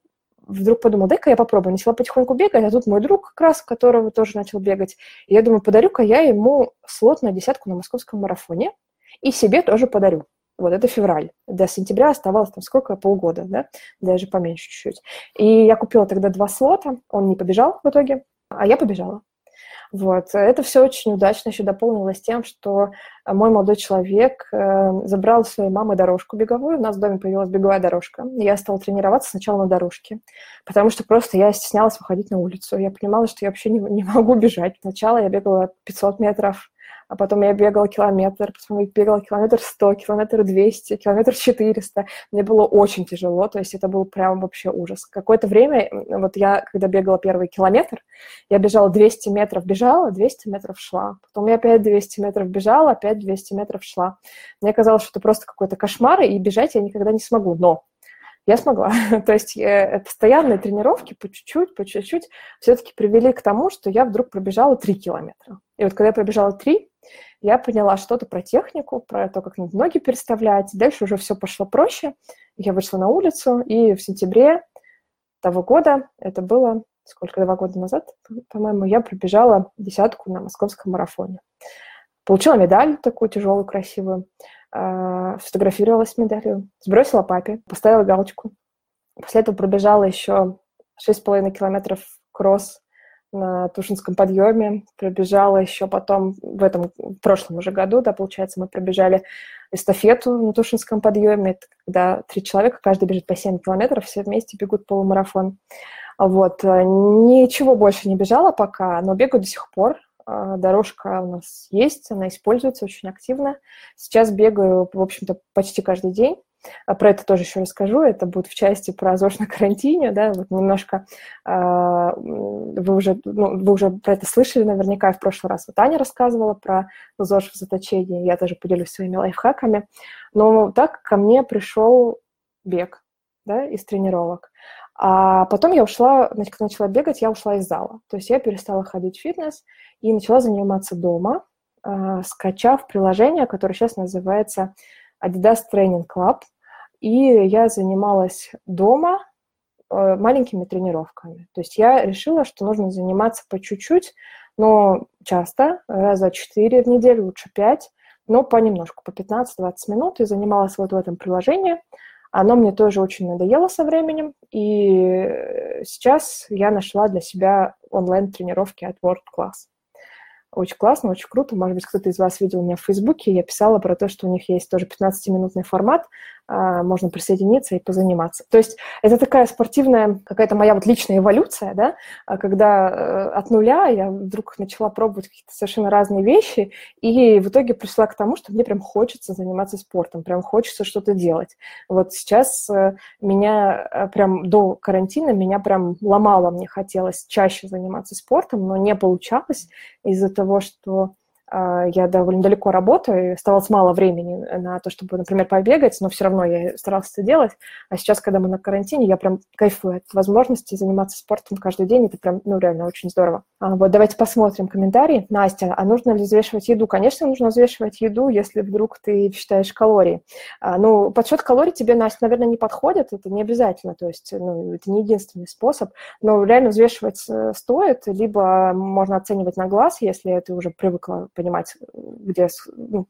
вдруг подумала, дай-ка я попробую. Начала потихоньку бегать, а тут мой друг как раз, которого тоже начал бегать. И я думаю, подарю-ка я ему слот на десятку на московском марафоне и себе тоже подарю. Вот это февраль. До сентября оставалось там сколько? Полгода, да? Даже поменьше чуть-чуть. И я купила тогда два слота, он не побежал в итоге, а я побежала. Вот. Это все очень удачно еще дополнилось тем, что мой молодой человек э, забрал у своей мамы дорожку беговую, у нас в доме появилась беговая дорожка. Я стала тренироваться сначала на дорожке, потому что просто я стеснялась выходить на улицу. Я понимала, что я вообще не, не могу бежать. Сначала я бегала 500 метров, а потом я бегала километр, потом я бегала километр 100, километр 200, километр 400. Мне было очень тяжело, то есть это был прям вообще ужас. Какое-то время, вот я, когда бегала первый километр, я бежала 200 метров, бежала, 200 метров шла. Потом я опять 200 метров бежала, опять 200 метров шла. Мне казалось, что это просто какой-то кошмар, и бежать я никогда не смогу. Но я смогла. То есть э, постоянные тренировки по чуть-чуть, по чуть-чуть все-таки привели к тому, что я вдруг пробежала 3 километра. И вот когда я пробежала 3, я поняла что-то про технику, про то, как надо ноги переставлять. Дальше уже все пошло проще. Я вышла на улицу, и в сентябре того года, это было сколько, два года назад, по-моему, я пробежала десятку на московском марафоне. Получила медаль такую тяжелую, красивую, сфотографировалась с медалью, сбросила папе, поставила галочку. После этого пробежала еще 6,5 километров кросс на Тушинском подъеме, пробежала еще потом, в этом, в прошлом уже году, да, получается, мы пробежали эстафету на Тушинском подъеме, это когда три человека, каждый бежит по 7 километров, все вместе бегут полумарафон. Вот, ничего больше не бежала пока, но бегаю до сих пор, дорожка у нас есть, она используется очень активно. Сейчас бегаю, в общем-то, почти каждый день. А про это тоже еще расскажу. Это будет в части про ЗОЖ на карантине, да, вот немножко э, вы уже, ну, вы уже про это слышали наверняка в прошлый раз. Вот Аня рассказывала про ЗОЖ в заточении, я тоже поделюсь своими лайфхаками. Но так ко мне пришел бег, да, из тренировок. А потом я ушла, значит, когда начала бегать, я ушла из зала. То есть я перестала ходить в фитнес и начала заниматься дома, э, скачав приложение, которое сейчас называется Adidas Training Club. И я занималась дома э, маленькими тренировками. То есть я решила, что нужно заниматься по чуть-чуть, но часто, раза четыре в неделю, лучше пять, но понемножку, по 15-20 минут, и занималась вот в этом приложении. Оно мне тоже очень надоело со временем, и сейчас я нашла для себя онлайн-тренировки от World Class. Очень классно, очень круто. Может быть, кто-то из вас видел меня в Фейсбуке. Я писала про то, что у них есть тоже 15-минутный формат, можно присоединиться и позаниматься. То есть это такая спортивная какая-то моя вот личная эволюция, да, а когда э, от нуля я вдруг начала пробовать какие-то совершенно разные вещи, и в итоге пришла к тому, что мне прям хочется заниматься спортом, прям хочется что-то делать. Вот сейчас э, меня э, прям до карантина меня прям ломало, мне хотелось чаще заниматься спортом, но не получалось из-за того, что а, я довольно далеко работаю, и оставалось мало времени на то, чтобы, например, побегать, но все равно я старалась это делать. А сейчас, когда мы на карантине, я прям кайфую от возможности заниматься спортом каждый день. Это прям, ну, реально очень здорово. А, вот давайте посмотрим комментарии. Настя, а нужно ли взвешивать еду? Конечно, нужно взвешивать еду, если вдруг ты считаешь калории. А, ну, подсчет калорий тебе, Настя, наверное, не подходит, это не обязательно, то есть, ну, это не единственный способ, но реально взвешивать э, стоит, либо можно оценивать на глаз, если ты уже привыкла понимать, где, ну,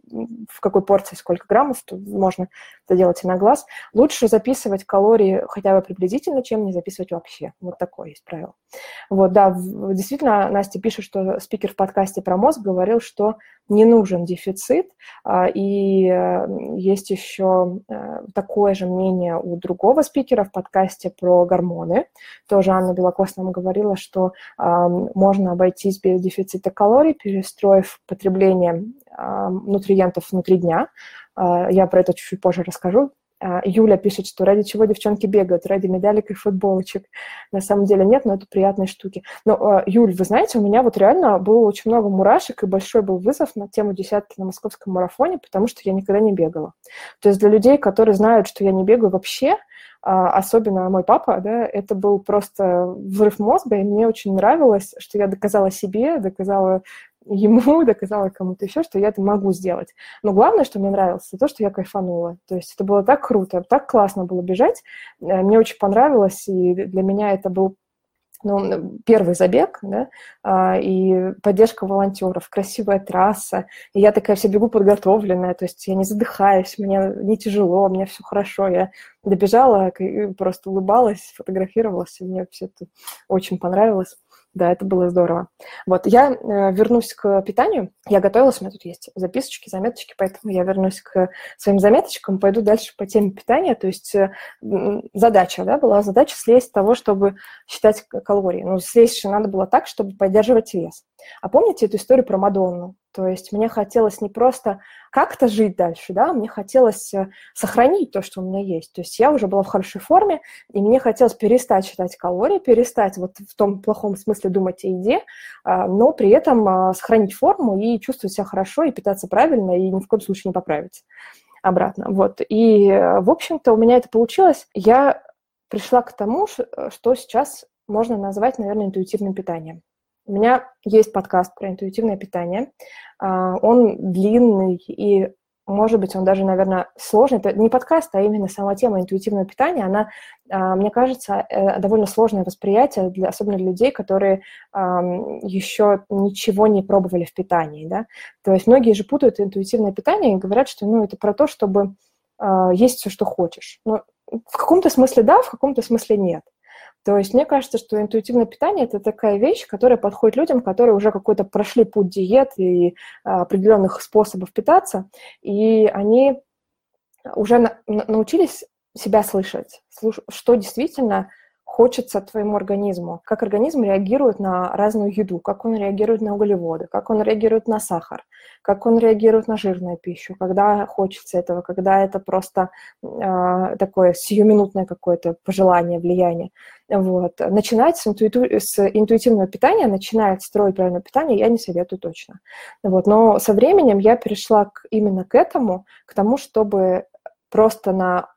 в какой порции сколько граммов, то можно это делать и на глаз. Лучше записывать калории хотя бы приблизительно, чем не записывать вообще. Вот такое есть правило. Вот, да, действительно, Настя пишет, что спикер в подкасте про мозг говорил, что не нужен дефицит, а, и э, есть еще э, такое же мнение у другого спикера в подкасте про гормоны. Тоже Анна Белокос нам говорила, что можно обойтись без дефицита калорий, перестроив потребление нутриентов внутри дня. А, я про это чуть-чуть позже расскажу. А, Юля пишет, что ради чего девчонки бегают? Ради медалек и футболочек. На самом деле нет, но это приятные штуки. Но, а, Юль, вы знаете, у меня вот реально было очень много мурашек, и большой был вызов на тему десятки на московском марафоне, потому что я никогда не бегала. То есть для людей, которые знают, что я не бегаю вообще, особенно мой папа, да, это был просто взрыв мозга, и мне очень нравилось, что я доказала себе, доказала ему, доказала кому-то еще, что я это могу сделать. Но главное, что мне нравилось, это то, что я кайфанула. То есть это было так круто, так классно было бежать. Э, мне очень понравилось, и для меня это был ну, первый забег, да, а, и поддержка волонтеров, красивая трасса, и я такая вся бегу подготовленная, то есть я не задыхаюсь, мне не тяжело, мне все хорошо, я добежала, просто улыбалась, фотографировалась, и мне все это очень понравилось. Да, это было здорово. Вот, я э, вернусь к питанию. Я готовилась, у меня тут есть записочки, заметочки, поэтому я вернусь к своим заметочкам, пойду дальше по теме питания. То есть э, задача, да, была задача слезть того, чтобы считать калории. Ну, слезть же надо было так, чтобы поддерживать вес. А помните эту историю про Мадонну? То есть мне хотелось не просто как-то жить дальше, да, мне хотелось э, сохранить то, что у меня есть. То есть я уже была в хорошей форме, и мне хотелось перестать считать калории, перестать вот в том плохом смысле думать о еде, а, но при этом а, сохранить форму и чувствовать себя хорошо, и питаться правильно, и ни в коем случае не поправиться обратно. Вот. И, в общем-то, у меня это получилось. Я пришла к тому, что сейчас можно назвать, наверное, интуитивным питанием. У меня есть подкаст про интуитивное питание. А, он длинный и, может быть, он даже, наверное, сложный. Это не подкаст, а именно сама тема интуитивного питания. Она, а, мне кажется, э, довольно сложное восприятие, для, особенно для людей, которые еще ничего не пробовали в питании. Да? То есть многие же путают интуитивное питание и говорят, что ну, это про то, чтобы а, есть все, что хочешь. Но в каком-то смысле да, в каком-то смысле нет. То есть мне кажется, что интуитивное питание – это такая вещь, которая подходит людям, которые уже какой-то прошли путь диет и а, определенных способов питаться, и они уже на, научились себя слышать, что действительно хочется твоему организму, как организм реагирует на разную еду, как он реагирует на углеводы, как он реагирует на сахар, как он реагирует на жирную пищу, когда хочется этого, когда это просто э, такое сиюминутное какое-то пожелание, влияние. Вот. Начинать с, интуиту... с интуитивного питания, начинать строить правильное питание я не советую точно. Вот. Но со временем я перешла к, именно к этому, к тому, чтобы просто на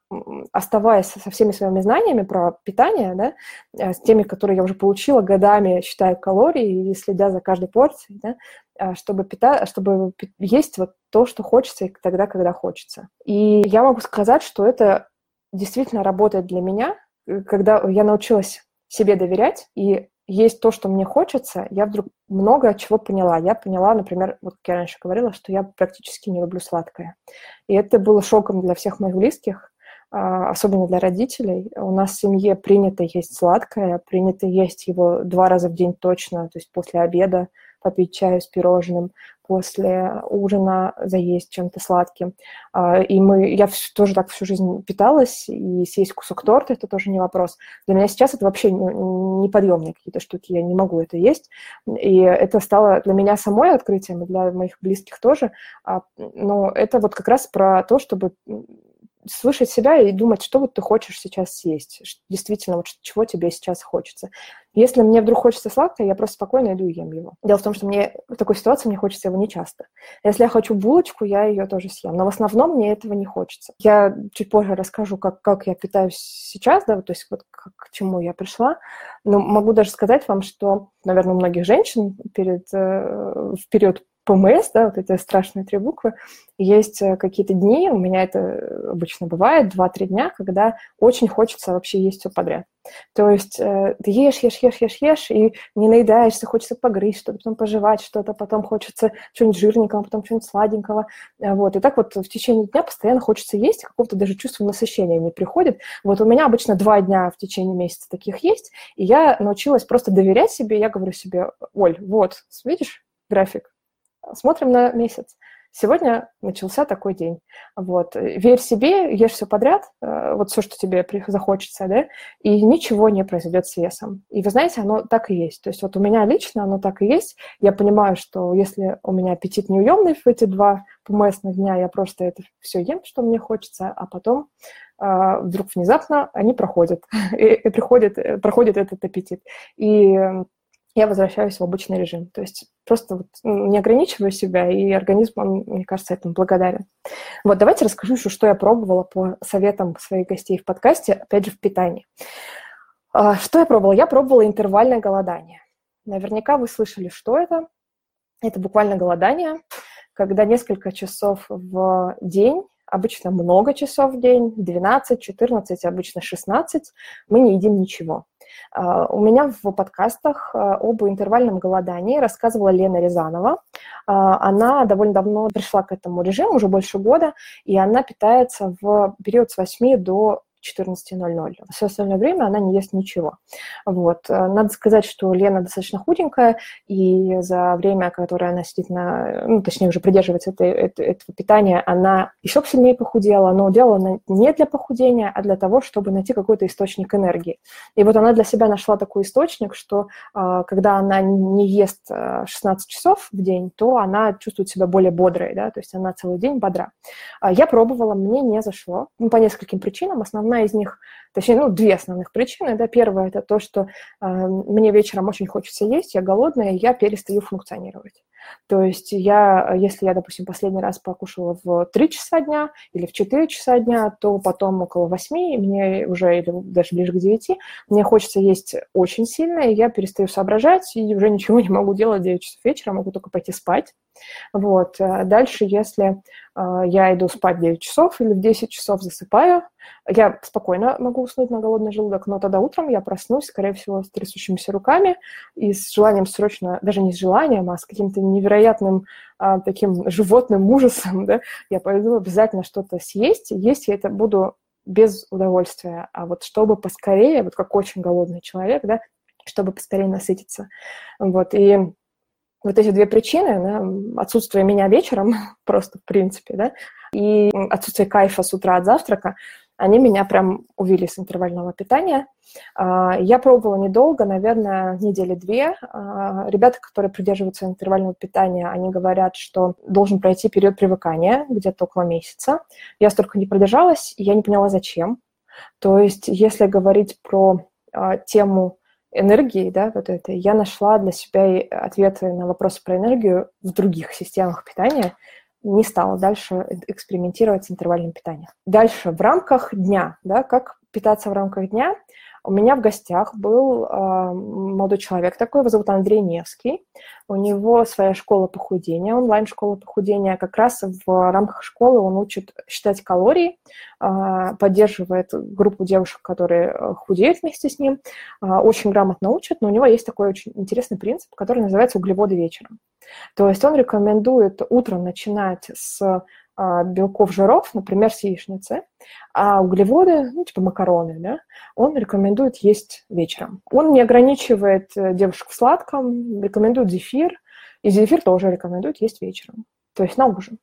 оставаясь со всеми своими знаниями про питание, да, э, с теми, которые я уже получила годами, считая калории и следя за каждой порцией, да, а, чтобы, пита... чтобы есть вот то, что хочется, и тогда, когда хочется. И я могу сказать, что это действительно работает для меня, э, когда я научилась себе доверять и есть то, что мне хочется, я вдруг много чего поняла. Я поняла, например, вот как я раньше говорила, что я практически не люблю сладкое. И это было шоком для всех моих близких, особенно для родителей. У нас в семье принято есть сладкое, принято есть его два раза в день точно, то есть после обеда попить чаю с пирожным, после ужина заесть чем-то сладким. А, и мы, я тоже так всю жизнь питалась, и съесть кусок торта – это тоже не вопрос. Для меня сейчас это вообще неподъемные какие-то штуки, я не могу это есть. И это стало для меня самой открытием, и для моих близких тоже. А, но это вот как раз про то, чтобы слышать себя и думать, что вот ты хочешь сейчас съесть, действительно, вот чего тебе сейчас хочется. Если мне вдруг хочется сладкое, я просто спокойно иду и ем его. Дело в том, что мне в такой ситуации мне хочется его не часто. Если я хочу булочку, я ее тоже съем. Но в основном мне этого не хочется. Я чуть позже расскажу, как, как я питаюсь сейчас, да, то есть вот к, к чему я пришла. Но могу даже сказать вам, что, наверное, у многих женщин перед, э, в период ПМС, да, вот эти страшные три буквы, есть э, какие-то дни, у меня это обычно бывает, 2-3 дня, когда очень хочется вообще есть все подряд. То есть э, ты ешь, ешь, ешь, ешь, ешь, и не наедаешься, хочется погрызть что-то, потом пожевать что-то, потом хочется чего-нибудь жирненького, потом чего-нибудь сладенького. Э, вот. И так вот в течение дня постоянно хочется есть, какого-то даже чувства насыщения не приходит. Вот у меня обычно два дня в течение месяца таких есть, и я научилась просто доверять себе, я говорю себе, Оль, вот, видишь график, смотрим на месяц. Сегодня начался такой день. Вот. Верь себе, ешь все подряд, э, вот все, что тебе захочется, да, и ничего не произойдет с весом. И вы знаете, оно так и есть. То есть вот у меня лично оно так и есть. Я понимаю, что если у меня аппетит неуемный в эти два ПМС на дня, я просто это все ем, что мне хочется, а потом э, вдруг внезапно они проходят, и, приходит, э, проходит этот аппетит. И я возвращаюсь в обычный режим. То есть просто вот не ограничиваю себя, и организм, он, мне кажется, этому благодарен. Вот давайте расскажу еще, что я пробовала по советам своих гостей в подкасте, опять же, в питании. А, что я пробовала? Я пробовала интервальное голодание. Наверняка вы слышали, что это. Это буквально голодание, когда несколько часов в день обычно много часов в день, 12, 14, обычно 16, мы не едим ничего. А, у меня в подкастах а, об интервальном голодании рассказывала Лена Рязанова. А, она довольно давно пришла к этому режиму, уже больше года, и она питается в период с 8 до 14.00. Все остальное время она не ест ничего. Вот. Э, надо сказать, что Лена достаточно худенькая, и за время, которое она сидит на, ну, точнее, уже придерживается этой, этой, этого питания, она еще сильнее похудела, но делала она не для похудения, а для того, чтобы найти какой-то источник энергии. И вот она для себя нашла такой источник, что э, когда она не ест 16 э, часов в день, то она чувствует себя более бодрой, да, то есть она целый день бодра. Я пробовала, мне не зашло, ну, по нескольким причинам. Основная одна из них, точнее, ну, две основных причины. Да. Первая – это то, что э, мне вечером очень хочется есть, я голодная, я перестаю функционировать. То есть я, если я, допустим, последний раз покушала в 3 часа дня или в 4 часа дня, то потом около 8, мне уже, или даже ближе к 9, мне хочется есть очень сильно, и я перестаю соображать, и уже ничего не могу делать в 9 часов вечера, могу только пойти спать. Вот. Э, дальше, если э, я иду спать в 9 часов или в 10 часов засыпаю, я спокойно могу уснуть на голодный желудок, но тогда утром я проснусь, скорее всего, с трясущимися руками и с желанием срочно, даже не с желанием, а с каким-то невероятным а, таким животным ужасом, да, я пойду обязательно что-то съесть, есть я это буду без удовольствия, а вот чтобы поскорее, вот как очень голодный человек, да, чтобы поскорее насытиться. Вот, и вот эти две причины, да, отсутствие меня вечером, просто в принципе, да, и отсутствие кайфа с утра от завтрака, они меня прям увели с интервального питания. А, я пробовала недолго, наверное, недели две. А, ребята, которые придерживаются интервального питания, они говорят, что должен пройти период привыкания, где-то около месяца. Я столько не продержалась, и я не поняла, зачем. То есть, если говорить про а, тему энергии, да, вот это, я нашла для себя ответы на вопросы про энергию в других системах питания, не стала дальше экспериментировать с интервальным питанием. Дальше, в рамках дня, да, как питаться в рамках дня – у меня в гостях был э, молодой человек такой, его зовут Андрей Невский. У него своя школа похудения, онлайн-школа похудения. Как раз в рамках школы он учит считать калории, э, поддерживает группу девушек, которые э, худеют вместе с ним. Э, очень грамотно учит, но у него есть такой очень интересный принцип, который называется углеводы вечером. То есть он рекомендует утром начинать с белков, жиров, например, с яичницы, а углеводы, ну, типа макароны, да, он рекомендует есть вечером. Он не ограничивает э, девушек в сладком, рекомендует зефир, и зефир тоже рекомендует есть вечером, то есть на ужин.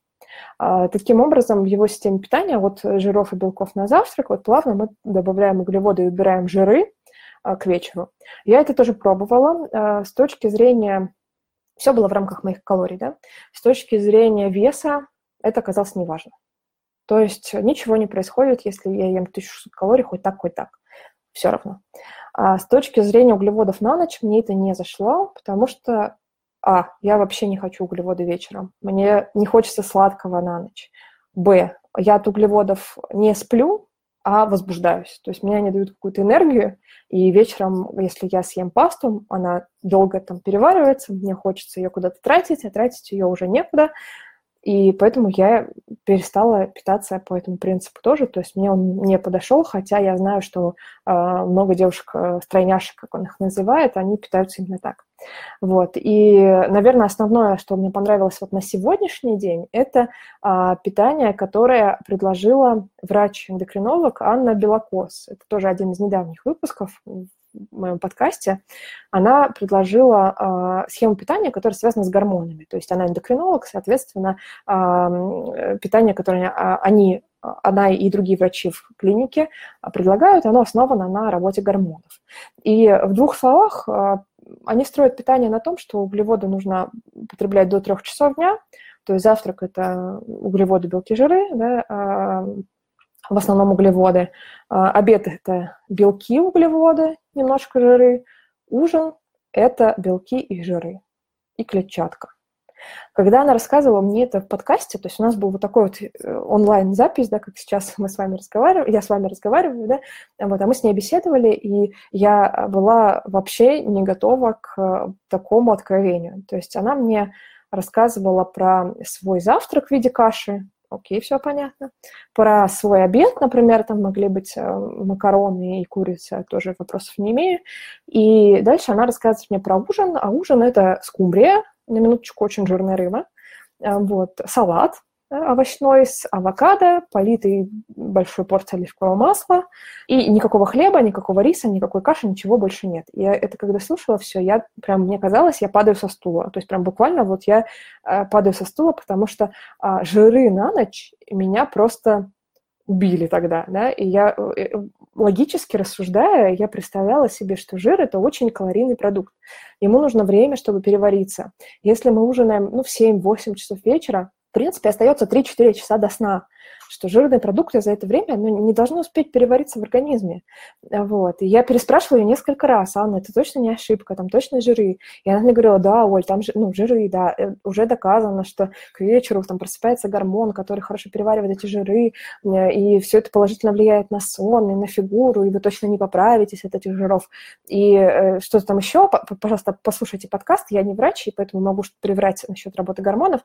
А, таким образом, в его системе питания от жиров и белков на завтрак, вот плавно мы добавляем углеводы и убираем жиры а, к вечеру. Я это тоже пробовала. А, с точки зрения... Все было в рамках моих калорий, да? С точки зрения веса это оказалось неважно. То есть ничего не происходит, если я ем 1600 калорий, хоть так, хоть так. Все равно. А с точки зрения углеводов на ночь мне это не зашло, потому что, а, я вообще не хочу углеводы вечером. Мне не хочется сладкого на ночь. Б, я от углеводов не сплю, а возбуждаюсь. То есть мне они дают какую-то энергию, и вечером, если я съем пасту, она долго там переваривается, мне хочется ее куда-то тратить, а тратить ее уже некуда, и поэтому я перестала питаться по этому принципу тоже. То есть мне он не подошел, хотя я знаю, что э, много девушек, э, стройняшек, как он их называет, они питаются именно так. Вот. И, наверное, основное, что мне понравилось вот на сегодняшний день, это э, питание, которое предложила врач-эндокринолог Анна Белокос. Это тоже один из недавних выпусков моем подкасте, она предложила э, схему питания, которая связана с гормонами. То есть она эндокринолог, соответственно, э, питание, которое они, она и другие врачи в клинике предлагают, оно основано на работе гормонов. И в двух словах э, они строят питание на том, что углеводы нужно потреблять до трех часов дня, то есть завтрак – это углеводы, белки, жиры, да, в основном углеводы. А, обед – это белки, углеводы, немножко жиры. Ужин – это белки и жиры, и клетчатка. Когда она рассказывала мне это в подкасте, то есть у нас был вот такой вот э, онлайн-запись, да, как сейчас мы с вами разговариваем, я с вами разговариваю, да, вот, а мы с ней беседовали, и я была вообще не готова к такому откровению. То есть она мне рассказывала про свой завтрак в виде каши, окей, все понятно. Про свой обед, например, там могли быть э, макароны и курица, тоже вопросов не имею. И дальше она рассказывает мне про ужин, а ужин – это скумбрия, на минуточку очень жирная рыба, э, вот, салат, овощной с авокадо, политый большой порцией оливкового масла, и никакого хлеба, никакого риса, никакой каши, ничего больше нет. Я это когда слушала все, я прям, мне казалось, я падаю со стула. То есть прям буквально вот я э, падаю со стула, потому что э, жиры на ночь меня просто убили тогда, да, и я э, э, логически рассуждая, я представляла себе, что жир – это очень калорийный продукт. Ему нужно время, чтобы перевариться. Если мы ужинаем, ну, в 7-8 часов вечера, принципе, остается 3-4 часа до сна что жирные продукты за это время ну, не должны успеть перевариться в организме. Вот. И я переспрашивала ее несколько раз, Анна, это точно не ошибка, там точно жиры. И она мне говорила, да, Оль, там ну, жиры, да, э, уже доказано, что к вечеру там просыпается гормон, который хорошо переваривает эти жиры, э, и все это положительно влияет на сон и на фигуру, и вы точно не поправитесь от этих жиров. И э, что-то там еще, пожалуйста, послушайте подкаст, я не врач, и поэтому могу что-то приврать насчет работы гормонов.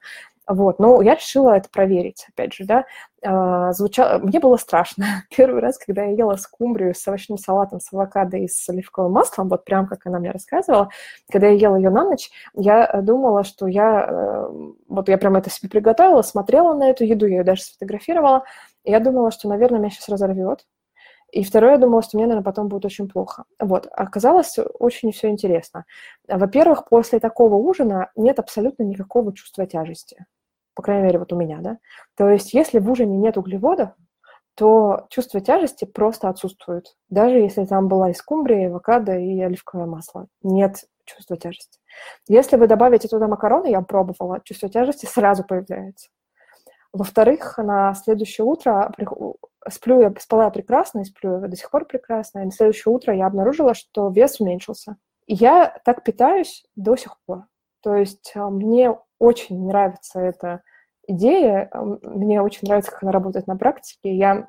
Вот. Но я решила это проверить, опять же, да. А, звучало... Мне было страшно. Первый раз, когда я ела скумбрию с овощным салатом, с авокадо и с оливковым маслом, вот прям как она мне рассказывала, когда я ела ее на ночь, я думала, что я... Э, вот я прям это себе приготовила, смотрела на эту еду, я ее даже сфотографировала, и я думала, что, наверное, меня сейчас разорвет. И второе, я думала, что мне, наверное, потом будет очень плохо. Вот. Оказалось, очень все интересно. Во-первых, после такого ужина нет абсолютно никакого чувства тяжести по крайней мере, вот у меня, да. То есть, если в ужине нет углеводов, то чувство тяжести просто отсутствует. Даже если там была и скумбрия, и авокадо, и оливковое масло. Нет чувства тяжести. Если вы добавите туда макароны, я пробовала, чувство тяжести сразу появляется. Во-вторых, на следующее утро сплю я спала прекрасно, и сплю я до сих пор прекрасно, и на следующее утро я обнаружила, что вес уменьшился. И я так питаюсь до сих пор. То есть а, мне очень нравится это идея. Мне очень нравится, как она работает на практике. Я,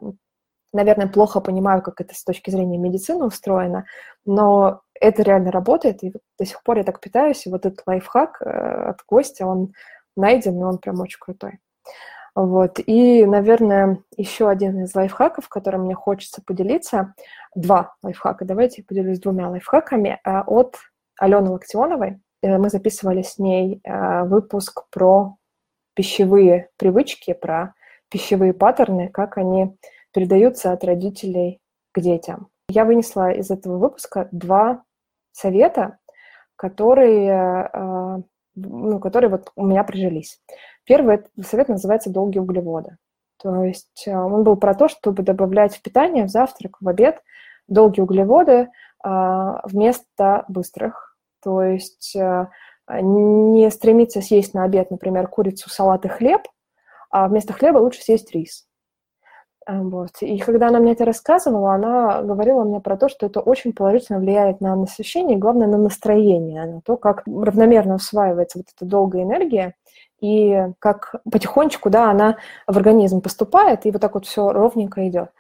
наверное, плохо понимаю, как это с точки зрения медицины устроено, но это реально работает, и до сих пор я так питаюсь, и вот этот лайфхак э, от гостя, он найден, и он прям очень крутой. Вот. И, наверное, еще один из лайфхаков, которым мне хочется поделиться, два лайфхака, давайте я поделюсь двумя лайфхаками э, от Алены Локтионовой. Э, мы записывали с ней выпуск про пищевые привычки, про пищевые паттерны, как они передаются от родителей к детям. Я вынесла из этого выпуска два совета, которые, э, ну, которые вот у меня прижились. Первый совет называется «долгие углеводы». То есть э, он был про то, чтобы добавлять в питание, в завтрак, в обед долгие углеводы э, вместо быстрых. То есть не стремиться съесть на обед, например, курицу, салат и хлеб, а вместо хлеба лучше съесть рис. А, вот. И когда она мне это рассказывала, она говорила мне про то, что это очень положительно влияет на насыщение, главное, на настроение, на то, как равномерно усваивается вот эта долгая энергия, и как потихонечку, да, она в организм поступает, и вот так вот все ровненько идет.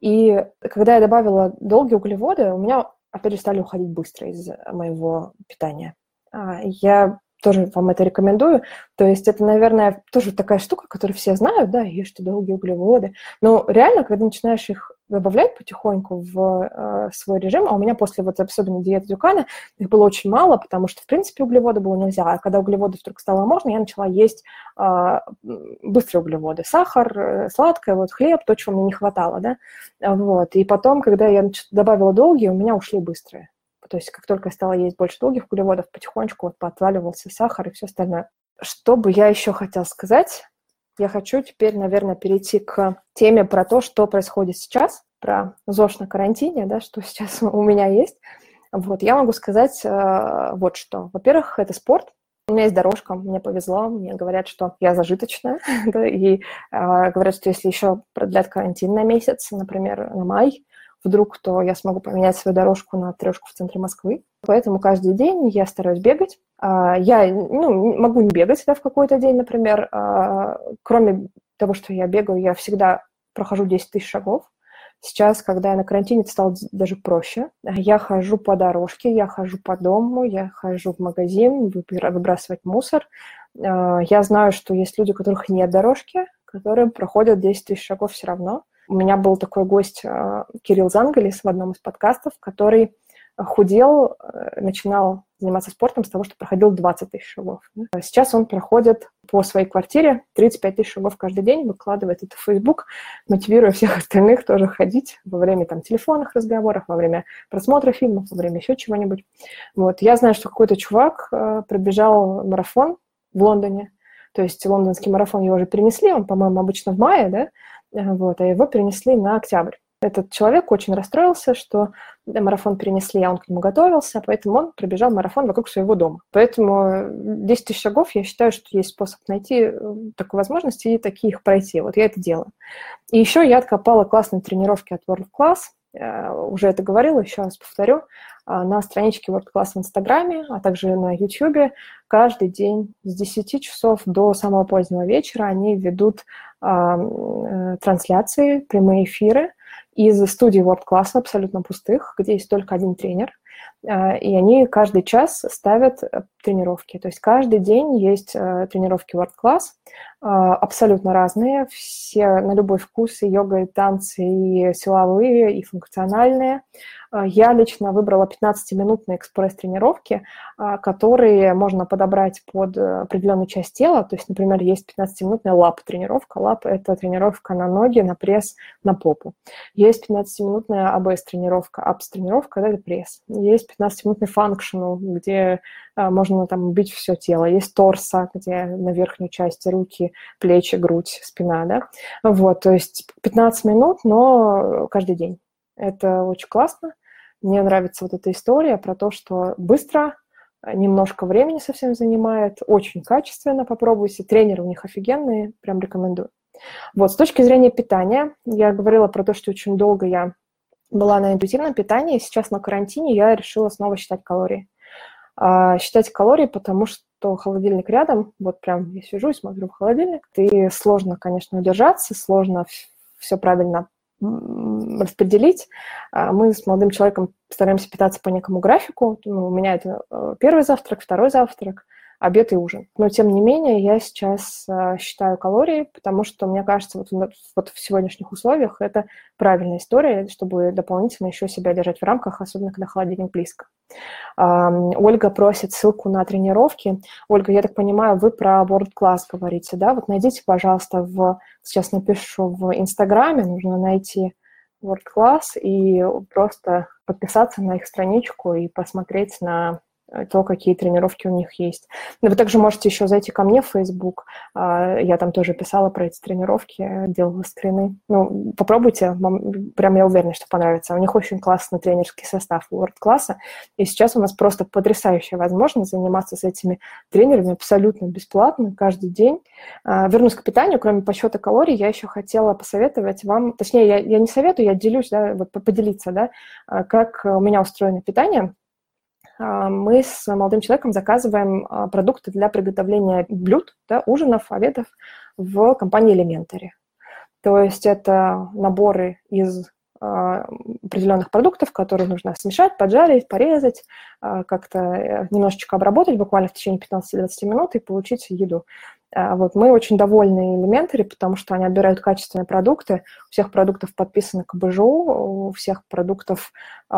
И когда я добавила долгие углеводы, у меня опять же стали уходить быстро из моего питания. А, я тоже вам это рекомендую. То есть это, наверное, тоже такая штука, которую все знают, да, ешьте долгие углеводы. Но реально, когда начинаешь их добавлять потихоньку в э, свой режим, а у меня после вот особенно диеты Дюкана их было очень мало, потому что, в принципе, углеводы было нельзя. А когда углеводы вдруг стало можно, я начала есть э, быстрые углеводы. Сахар, э, сладкое, вот хлеб, то, чего мне не хватало, да. Вот. И потом, когда я добавила долгие, у меня ушли быстрые. То есть как только я стала есть больше долгих углеводов, потихонечку вот поотваливался сахар и все остальное. Что бы я еще хотела сказать? Я хочу теперь, наверное, перейти к теме про то, что происходит сейчас, про ЗОЖ на карантине, да, что сейчас у меня есть. Вот, я могу сказать э, вот что. Во-первых, это спорт. У меня есть дорожка, мне повезло, мне говорят, что я зажиточная, да, и э, говорят, что если еще продлят карантин на месяц, например, на май, вдруг, то я смогу поменять свою дорожку на трешку в центре Москвы. Поэтому каждый день я стараюсь бегать. А, я ну, могу не бегать да, в какой-то день, например. А, кроме того, что я бегаю, я всегда прохожу 10 тысяч шагов. Сейчас, когда я на карантине, это стало даже проще. Я хожу по дорожке, я хожу по дому, я хожу в магазин выбрасывать мусор. А, я знаю, что есть люди, у которых нет дорожки, которые проходят 10 тысяч шагов все равно. У меня был такой гость э, Кирилл Зангалис в одном из подкастов, который худел, э, начинал заниматься спортом с того, что проходил 20 тысяч шагов. Сейчас он проходит по своей квартире 35 тысяч шагов каждый день, выкладывает это в Facebook, мотивируя всех остальных тоже ходить во время там, телефонных разговоров, во время просмотра фильмов, во время еще чего-нибудь. Вот. Я знаю, что какой-то чувак э, пробежал марафон в Лондоне, то есть лондонский марафон его уже перенесли, он, по-моему, обычно в мае, да, вот, а его перенесли на октябрь. Этот человек очень расстроился, что марафон перенесли, а он к нему готовился, поэтому он пробежал марафон вокруг своего дома. Поэтому 10 тысяч шагов, я считаю, что есть способ найти э, такую возможность и такие их пройти. Вот я это делаю. И еще я откопала классные тренировки от World Class, э, уже это говорила, еще раз повторю, на страничке World Class в Инстаграме, а также на YouTube каждый день с 10 часов до самого позднего вечера они ведут Э, трансляции, прямые эфиры из студии World Class абсолютно пустых, где есть только один тренер. А, и они каждый час ставят э, тренировки. То есть каждый день есть э, тренировки World Class, а, абсолютно разные, все на любой вкус, и йога, и танцы, и силовые, и функциональные. А, я лично выбрала 15-минутные экспресс-тренировки, которые можно подобрать под определенную часть тела. То есть, например, есть 15-минутная лап-тренировка. Лап – это тренировка на ноги, на пресс, на попу. Есть 15-минутная АБС-тренировка, апс-тренировка – это пресс. Есть 15-минутный функшнл, где а, можно там убить все тело. Есть торса, где на верхней части руки, плечи, грудь, спина, да. Вот, то есть 15 минут, но каждый день. Это очень классно. Мне нравится вот эта история про то, что быстро, немножко времени совсем занимает, очень качественно, попробуйте. Тренеры у них офигенные, прям рекомендую. Вот, с точки зрения питания, я говорила про то, что очень долго я была на интуитивном питании, сейчас на карантине я решила снова считать калории. А, считать калории, потому что то холодильник рядом, вот прям я сижу и смотрю в холодильник, и сложно, конечно, удержаться, сложно все правильно распределить. А мы с молодым человеком стараемся питаться по некому графику. Ну, у меня это э, первый завтрак, второй завтрак, обед и ужин. Но, тем не менее, я сейчас э, считаю калории, потому что, мне кажется, вот, вот в сегодняшних условиях это правильная история, чтобы дополнительно еще себя держать в рамках, особенно когда холодильник близко. Ольга просит ссылку на тренировки. Ольга, я так понимаю, вы про World Class говорите, да? Вот найдите, пожалуйста, в... Сейчас напишу в Инстаграме, нужно найти World Class и просто подписаться на их страничку и посмотреть на то, какие тренировки у них есть. Но вы также можете еще зайти ко мне в Facebook. А, я там тоже писала про эти тренировки, делала скрины. Ну, попробуйте, вам, прям я уверена, что понравится. У них очень классный тренерский состав World-класса, и сейчас у нас просто потрясающая возможность заниматься с этими тренерами абсолютно бесплатно каждый день. А, вернусь к питанию, кроме подсчета калорий, я еще хотела посоветовать вам, точнее, я, я не советую, я делюсь, да, вот поделиться, да, а, как у меня устроено питание – мы с молодым человеком заказываем а, продукты для приготовления блюд, да, ужинов, обедов в компании Elementary. То есть это наборы из а, определенных продуктов, которые нужно смешать, поджарить, порезать, как-то э, немножечко обработать буквально в течение 15-20 минут и получить еду. А, вот мы очень довольны элементари, потому что они отбирают качественные продукты. У всех продуктов подписано КБЖУ, у всех продуктов э,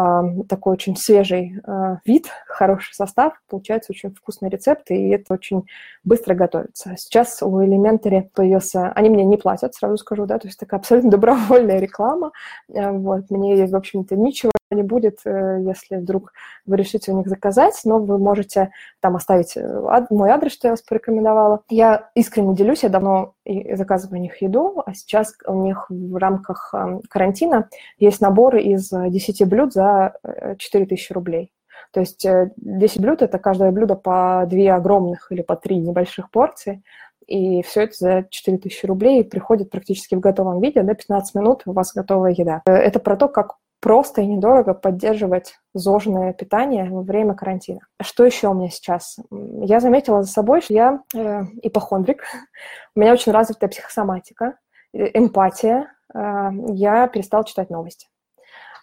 такой очень свежий э, вид, хороший состав, получается очень вкусный рецепт, и это очень быстро готовится. Сейчас у элементари появился... Они мне не платят, сразу скажу, да, то есть такая абсолютно добровольная реклама. Э, вот, мне, в общем-то, ничего не будет, э, если вдруг вы решите у них заказать, но вы можете там оставить э, мой адрес, что я вас порекомендовала. Я искренне делюсь, я давно заказываю у них еду, а сейчас у них в рамках эм, карантина есть наборы из 10 блюд за 4000 э, рублей. То есть 10 блюд – это каждое блюдо по 2 огромных или по 3 небольших порции, и все это за 4000 рублей приходит практически в готовом виде, да, 15 минут у вас готовая еда. Это про то, как просто и недорого поддерживать зожное питание во время карантина. Что еще у меня сейчас? Я заметила за собой, что я э, ипохондрик, у меня очень развитая психосоматика, э, эмпатия, э, я перестала читать новости.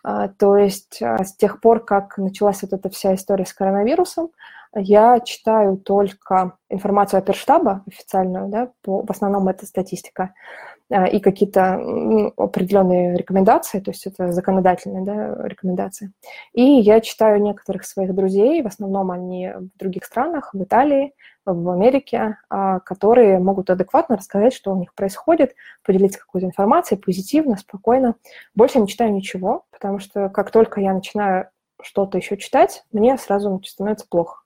Э, то есть э, с тех пор, как началась вот эта вся история с коронавирусом, я читаю только информацию оперштаба официальную, да, по, в основном это статистика, и какие-то определенные рекомендации, то есть это законодательные да, рекомендации. И я читаю некоторых своих друзей, в основном они в других странах, в Италии, в Америке, а, которые могут адекватно рассказать, что у них происходит, поделиться какой-то информацией позитивно, спокойно. Больше не читаю ничего, потому что как только я начинаю что-то еще читать, мне сразу становится плохо.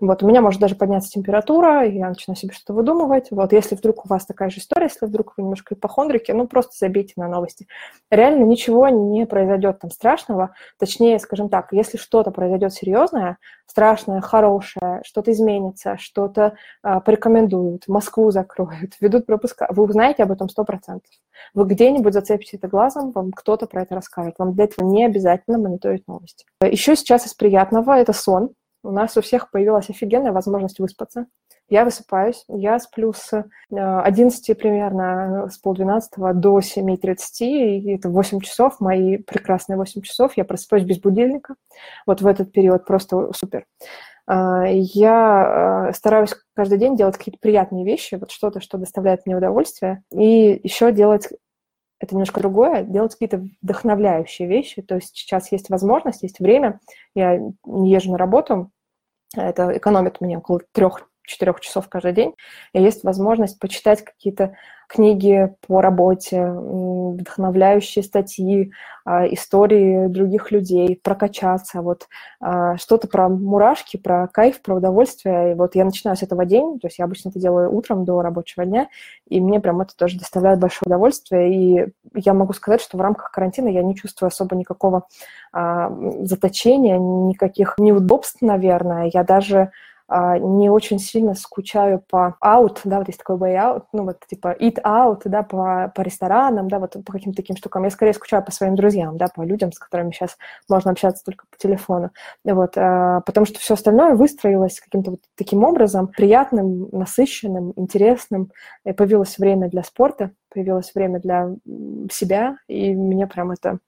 Вот, у меня может даже подняться температура, и я начинаю себе что-то выдумывать. Вот, если вдруг у вас такая же история, если вдруг вы немножко ипохондрики, ну, просто забейте на новости. Реально ничего не произойдет там страшного. Точнее, скажем так, если что-то произойдет серьезное, страшное, хорошее, что-то изменится, что-то а, порекомендуют, Москву закроют, ведут пропуска, вы узнаете об этом 100%. Вы где-нибудь зацепите это глазом, вам кто-то про это расскажет. Вам для этого не обязательно мониторить новости. Еще сейчас из приятного – это сон у нас у всех появилась офигенная возможность выспаться. Я высыпаюсь, я сплю с 11 э, примерно, с полдвенадцатого до 7.30, и это 8 часов, мои прекрасные 8 часов, я просыпаюсь без будильника. Вот в этот период просто супер. А, я э, стараюсь каждый день делать какие-то приятные вещи, вот что-то, что доставляет мне удовольствие, и еще делать это немножко другое, делать какие-то вдохновляющие вещи. То есть сейчас есть возможность, есть время. Я езжу на работу, это экономит мне около трех-четырех часов каждый день. И есть возможность почитать какие-то книги по работе, вдохновляющие статьи, а, истории других людей, прокачаться, вот а, что-то про мурашки, про кайф, про удовольствие. И вот я начинаю с этого день, то есть я обычно это делаю утром до рабочего дня, и мне прям это тоже доставляет большое удовольствие. И я могу сказать, что в рамках карантина я не чувствую особо никакого а, заточения, никаких неудобств, наверное. Я даже не очень сильно скучаю по out, да, вот есть такой way out, ну, вот типа eat out, да, по, по ресторанам, да, вот по каким-то таким штукам. Я скорее скучаю по своим друзьям, да, по людям, с которыми сейчас можно общаться только по телефону. Вот, а, потому что все остальное выстроилось каким-то вот таким образом, приятным, насыщенным, интересным. И появилось время для спорта, появилось время для себя, и мне прям это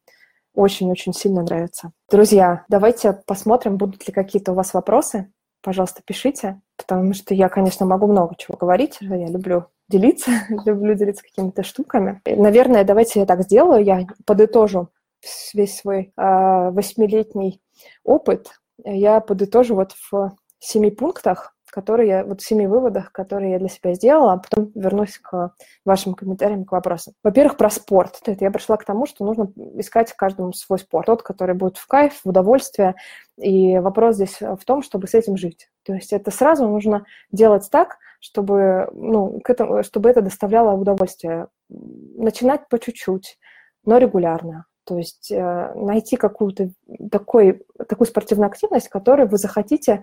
очень-очень сильно нравится. Друзья, давайте посмотрим, будут ли какие-то у вас вопросы. Пожалуйста, пишите, потому что я, конечно, могу много чего говорить. Я люблю делиться, люблю делиться какими-то штуками. Наверное, давайте я так сделаю. Я подытожу весь свой э, восьмилетний опыт. Я подытожу вот в семи пунктах, которые я, вот в семи выводах, которые я для себя сделала, а потом вернусь к вашим комментариям, к вопросам. Во-первых, про спорт. Это я пришла к тому, что нужно искать каждому свой спорт, тот, который будет в кайф, в удовольствие. И вопрос здесь в том, чтобы с этим жить. То есть это сразу нужно делать так, чтобы, ну, к этому, чтобы это доставляло удовольствие. Начинать по чуть-чуть, но регулярно. То есть э, найти какую-то такой, такую спортивную активность, которую вы захотите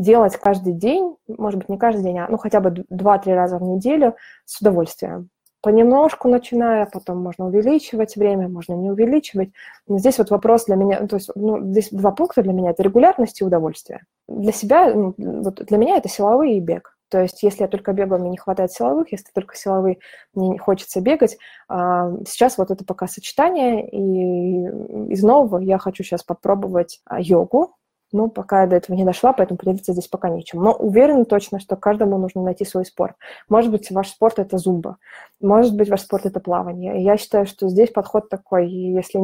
делать каждый день, может быть, не каждый день, а ну, хотя бы 2-3 раза в неделю с удовольствием. Понемножку начиная, потом можно увеличивать время, можно не увеличивать. Но здесь вот вопрос для меня, то есть ну, здесь два пункта для меня – это регулярность и удовольствие. Для себя, ну, вот для меня это силовой и бег. То есть, если я только бегаю, мне не хватает силовых, если только силовые, мне не хочется бегать. А, сейчас вот это пока сочетание, и из нового я хочу сейчас попробовать а, йогу, ну, пока я до этого не дошла, поэтому поделиться здесь пока нечем. Но уверена точно, что каждому нужно найти свой спорт. Может быть, ваш спорт – это зумба. Может быть, ваш спорт – это плавание. Я считаю, что здесь подход такой. Если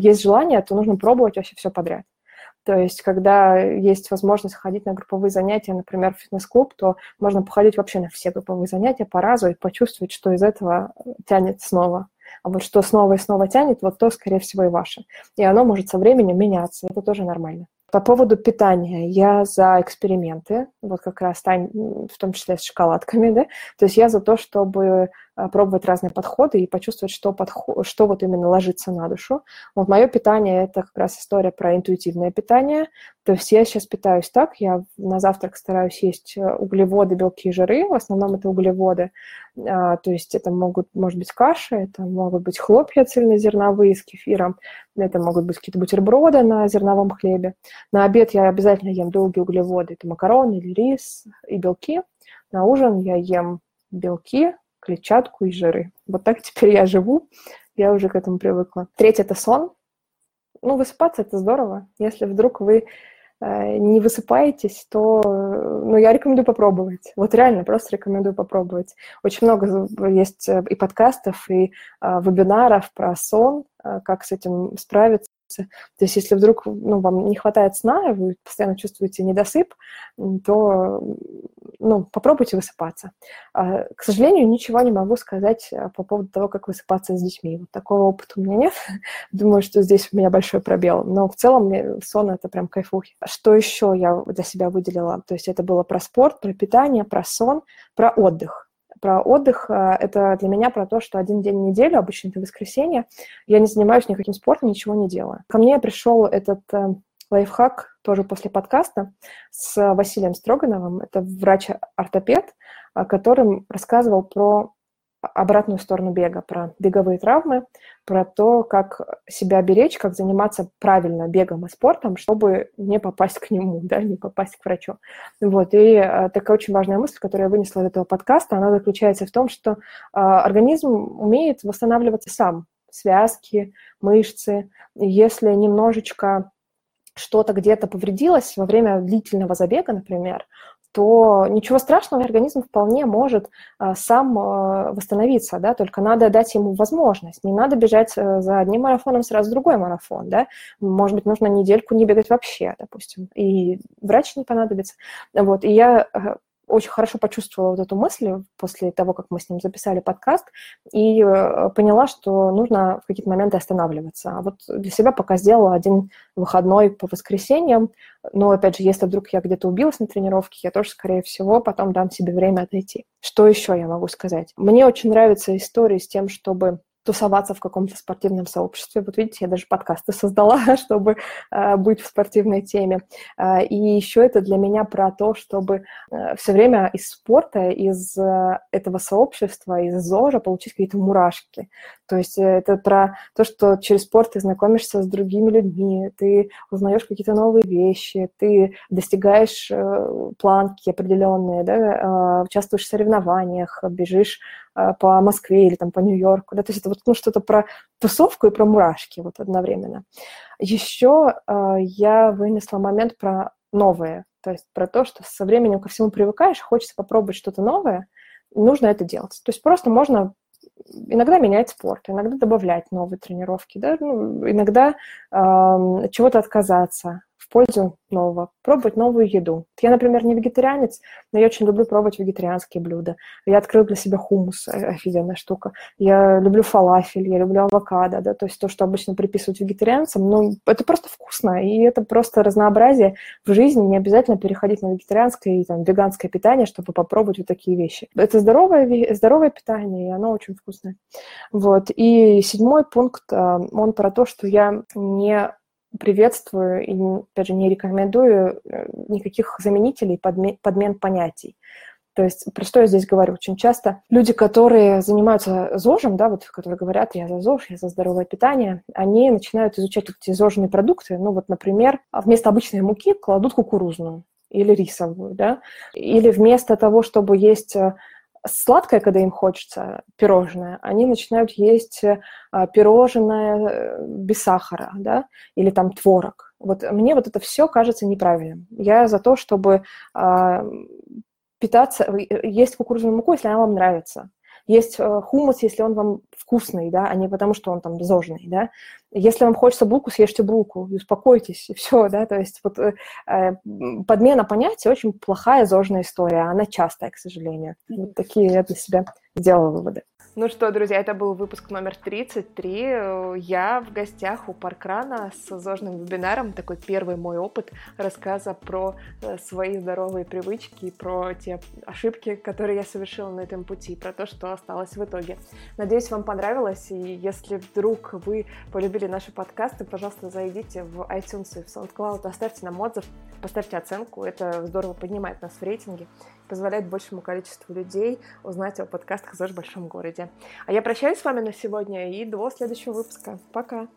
есть желание, то нужно пробовать вообще все подряд. То есть, когда есть возможность ходить на групповые занятия, например, в фитнес-клуб, то можно походить вообще на все групповые занятия по разу и почувствовать, что из этого тянет снова. А вот что снова и снова тянет, вот то, скорее всего, и ваше. И оно может со временем меняться. Это тоже нормально. По поводу питания, я за эксперименты, вот как раз в том числе с шоколадками, да, то есть я за то, чтобы пробовать разные подходы и почувствовать, что, подход, что вот именно ложится на душу. Вот мое питание – это как раз история про интуитивное питание. То есть я сейчас питаюсь так, я на завтрак стараюсь есть э, углеводы, белки и жиры, в основном это углеводы. А, то есть это могут, может быть, каши, это могут быть хлопья цельнозерновые с кефиром, это могут быть какие-то бутерброды на зерновом хлебе. На обед я обязательно ем долгие углеводы, это макароны или рис и белки. На ужин я ем белки, клетчатку и жиры. Вот так теперь я живу, я уже к этому привыкла. Третье – это сон. Ну, высыпаться – это здорово. Если вдруг вы э, не высыпаетесь, то ну, я рекомендую попробовать. Вот реально, просто рекомендую попробовать. Очень много есть э, и подкастов, и э, вебинаров про сон, э, как с этим справиться. То есть если вдруг ну, вам не хватает сна, вы постоянно чувствуете недосып, то ну, попробуйте высыпаться. А, к сожалению, ничего не могу сказать а, по поводу того, как высыпаться с детьми. Вот такого опыта у меня нет. Думаю, что здесь у меня большой пробел. Но в целом мне сон — это прям кайфухи. Что еще я для себя выделила? То есть это было про спорт, про питание, про сон, про отдых про отдых, а, это для меня про то, что один день в неделю, обычно это воскресенье, я не занимаюсь никаким спортом, ничего не делаю. Ко мне пришел этот э, лайфхак тоже после подкаста с Василием Строгановым. Это врач-ортопед, а, которым рассказывал про обратную сторону бега, про беговые травмы, про то, как себя беречь, как заниматься правильно бегом и спортом, чтобы не попасть к нему, да, не попасть к врачу. Вот, и а, такая очень важная мысль, которую я вынесла из этого подкаста, она заключается в том, что а, организм умеет восстанавливаться сам, связки, мышцы. Если немножечко что-то где-то повредилось во время длительного забега, например, то ничего страшного, организм вполне может а, сам а, восстановиться, да, только надо дать ему возможность. Не надо бежать а, за одним марафоном сразу другой марафон, да. Может быть, нужно недельку не бегать вообще, допустим, и врач не понадобится. Вот, и я очень хорошо почувствовала вот эту мысль после того, как мы с ним записали подкаст, и э, поняла, что нужно в какие-то моменты останавливаться. А вот для себя пока сделала один выходной по воскресеньям, но, опять же, если вдруг я где-то убилась на тренировке, я тоже, скорее всего, потом дам себе время отойти. Что еще я могу сказать? Мне очень нравится история с тем, чтобы тусоваться в каком-то спортивном сообществе. Вот видите, я даже подкасты создала, чтобы э, быть в спортивной теме. Э, и еще это для меня про то, чтобы э, все время из спорта, из э, этого сообщества, из ЗОЖа получить какие-то мурашки. То есть э, это про то, что через спорт ты знакомишься с другими людьми, ты узнаешь какие-то новые вещи, ты достигаешь э, планки определенные, да, э, участвуешь в соревнованиях, бежишь по Москве или там по Нью-Йорку, да, то есть это вот ну, что-то про тусовку и про мурашки вот одновременно. Еще э, я вынесла момент про новое, то есть про то, что со временем ко всему привыкаешь, хочется попробовать что-то новое, нужно это делать. То есть просто можно иногда менять спорт, иногда добавлять новые тренировки, да, ну, иногда э, чего-то отказаться, в пользу нового, пробовать новую еду. Я, например, не вегетарианец, но я очень люблю пробовать вегетарианские блюда. Я открыл для себя хумус, э, офигенная штука. Я люблю фалафель, я люблю авокадо, да, то есть то, что обычно приписывают вегетарианцам, ну, это просто вкусно, и это просто разнообразие в жизни, не обязательно переходить на вегетарианское и там, веганское питание, чтобы попробовать вот такие вещи. Это здоровое, здоровое питание, и оно очень вкусное. Вот. И седьмой пункт, э, он про то, что я не приветствую и, опять же, не рекомендую э, никаких заменителей, подмен, подмен понятий. То есть, про что я здесь говорю? Очень часто люди, которые занимаются ЗОЖем, да, вот, которые говорят, я за ЗОЖ, я за здоровое питание, они начинают изучать эти ЗОЖные продукты. Ну, вот, например, вместо обычной муки кладут кукурузную или рисовую, да, или вместо того, чтобы есть э, сладкое, когда им хочется, пирожное, они начинают есть э, пирожное э, без сахара, да, или там творог. Вот мне вот это все кажется неправильным. Я за то, чтобы а, питаться, э, есть кукурузную муку, если она вам нравится. Есть э, хумус, если он вам вкусный, да, а не потому, что он там зожный, да. Если вам хочется булку, съешьте булку и успокойтесь, и все, да, то есть вот э, э подмена понятия очень плохая зожная история, она частая, к сожалению. Вот такие я для себя сделала выводы. Ну что, друзья, это был выпуск номер 33. Я в гостях у Паркрана с зожным вебинаром. Такой первый мой опыт рассказа про э, свои здоровые привычки, про те ошибки, которые я совершила на этом пути, про то, что осталось в итоге. Надеюсь, вам понравилось, и если вдруг вы полюбили наши подкасты, пожалуйста, зайдите в iTunes и в SoundCloud, оставьте нам отзыв, поставьте оценку, это здорово поднимает нас в рейтинге позволяет большему количеству людей узнать о подкастах «ЗОЖ в большом городе». А я прощаюсь с вами на сегодня и до следующего выпуска. Пока!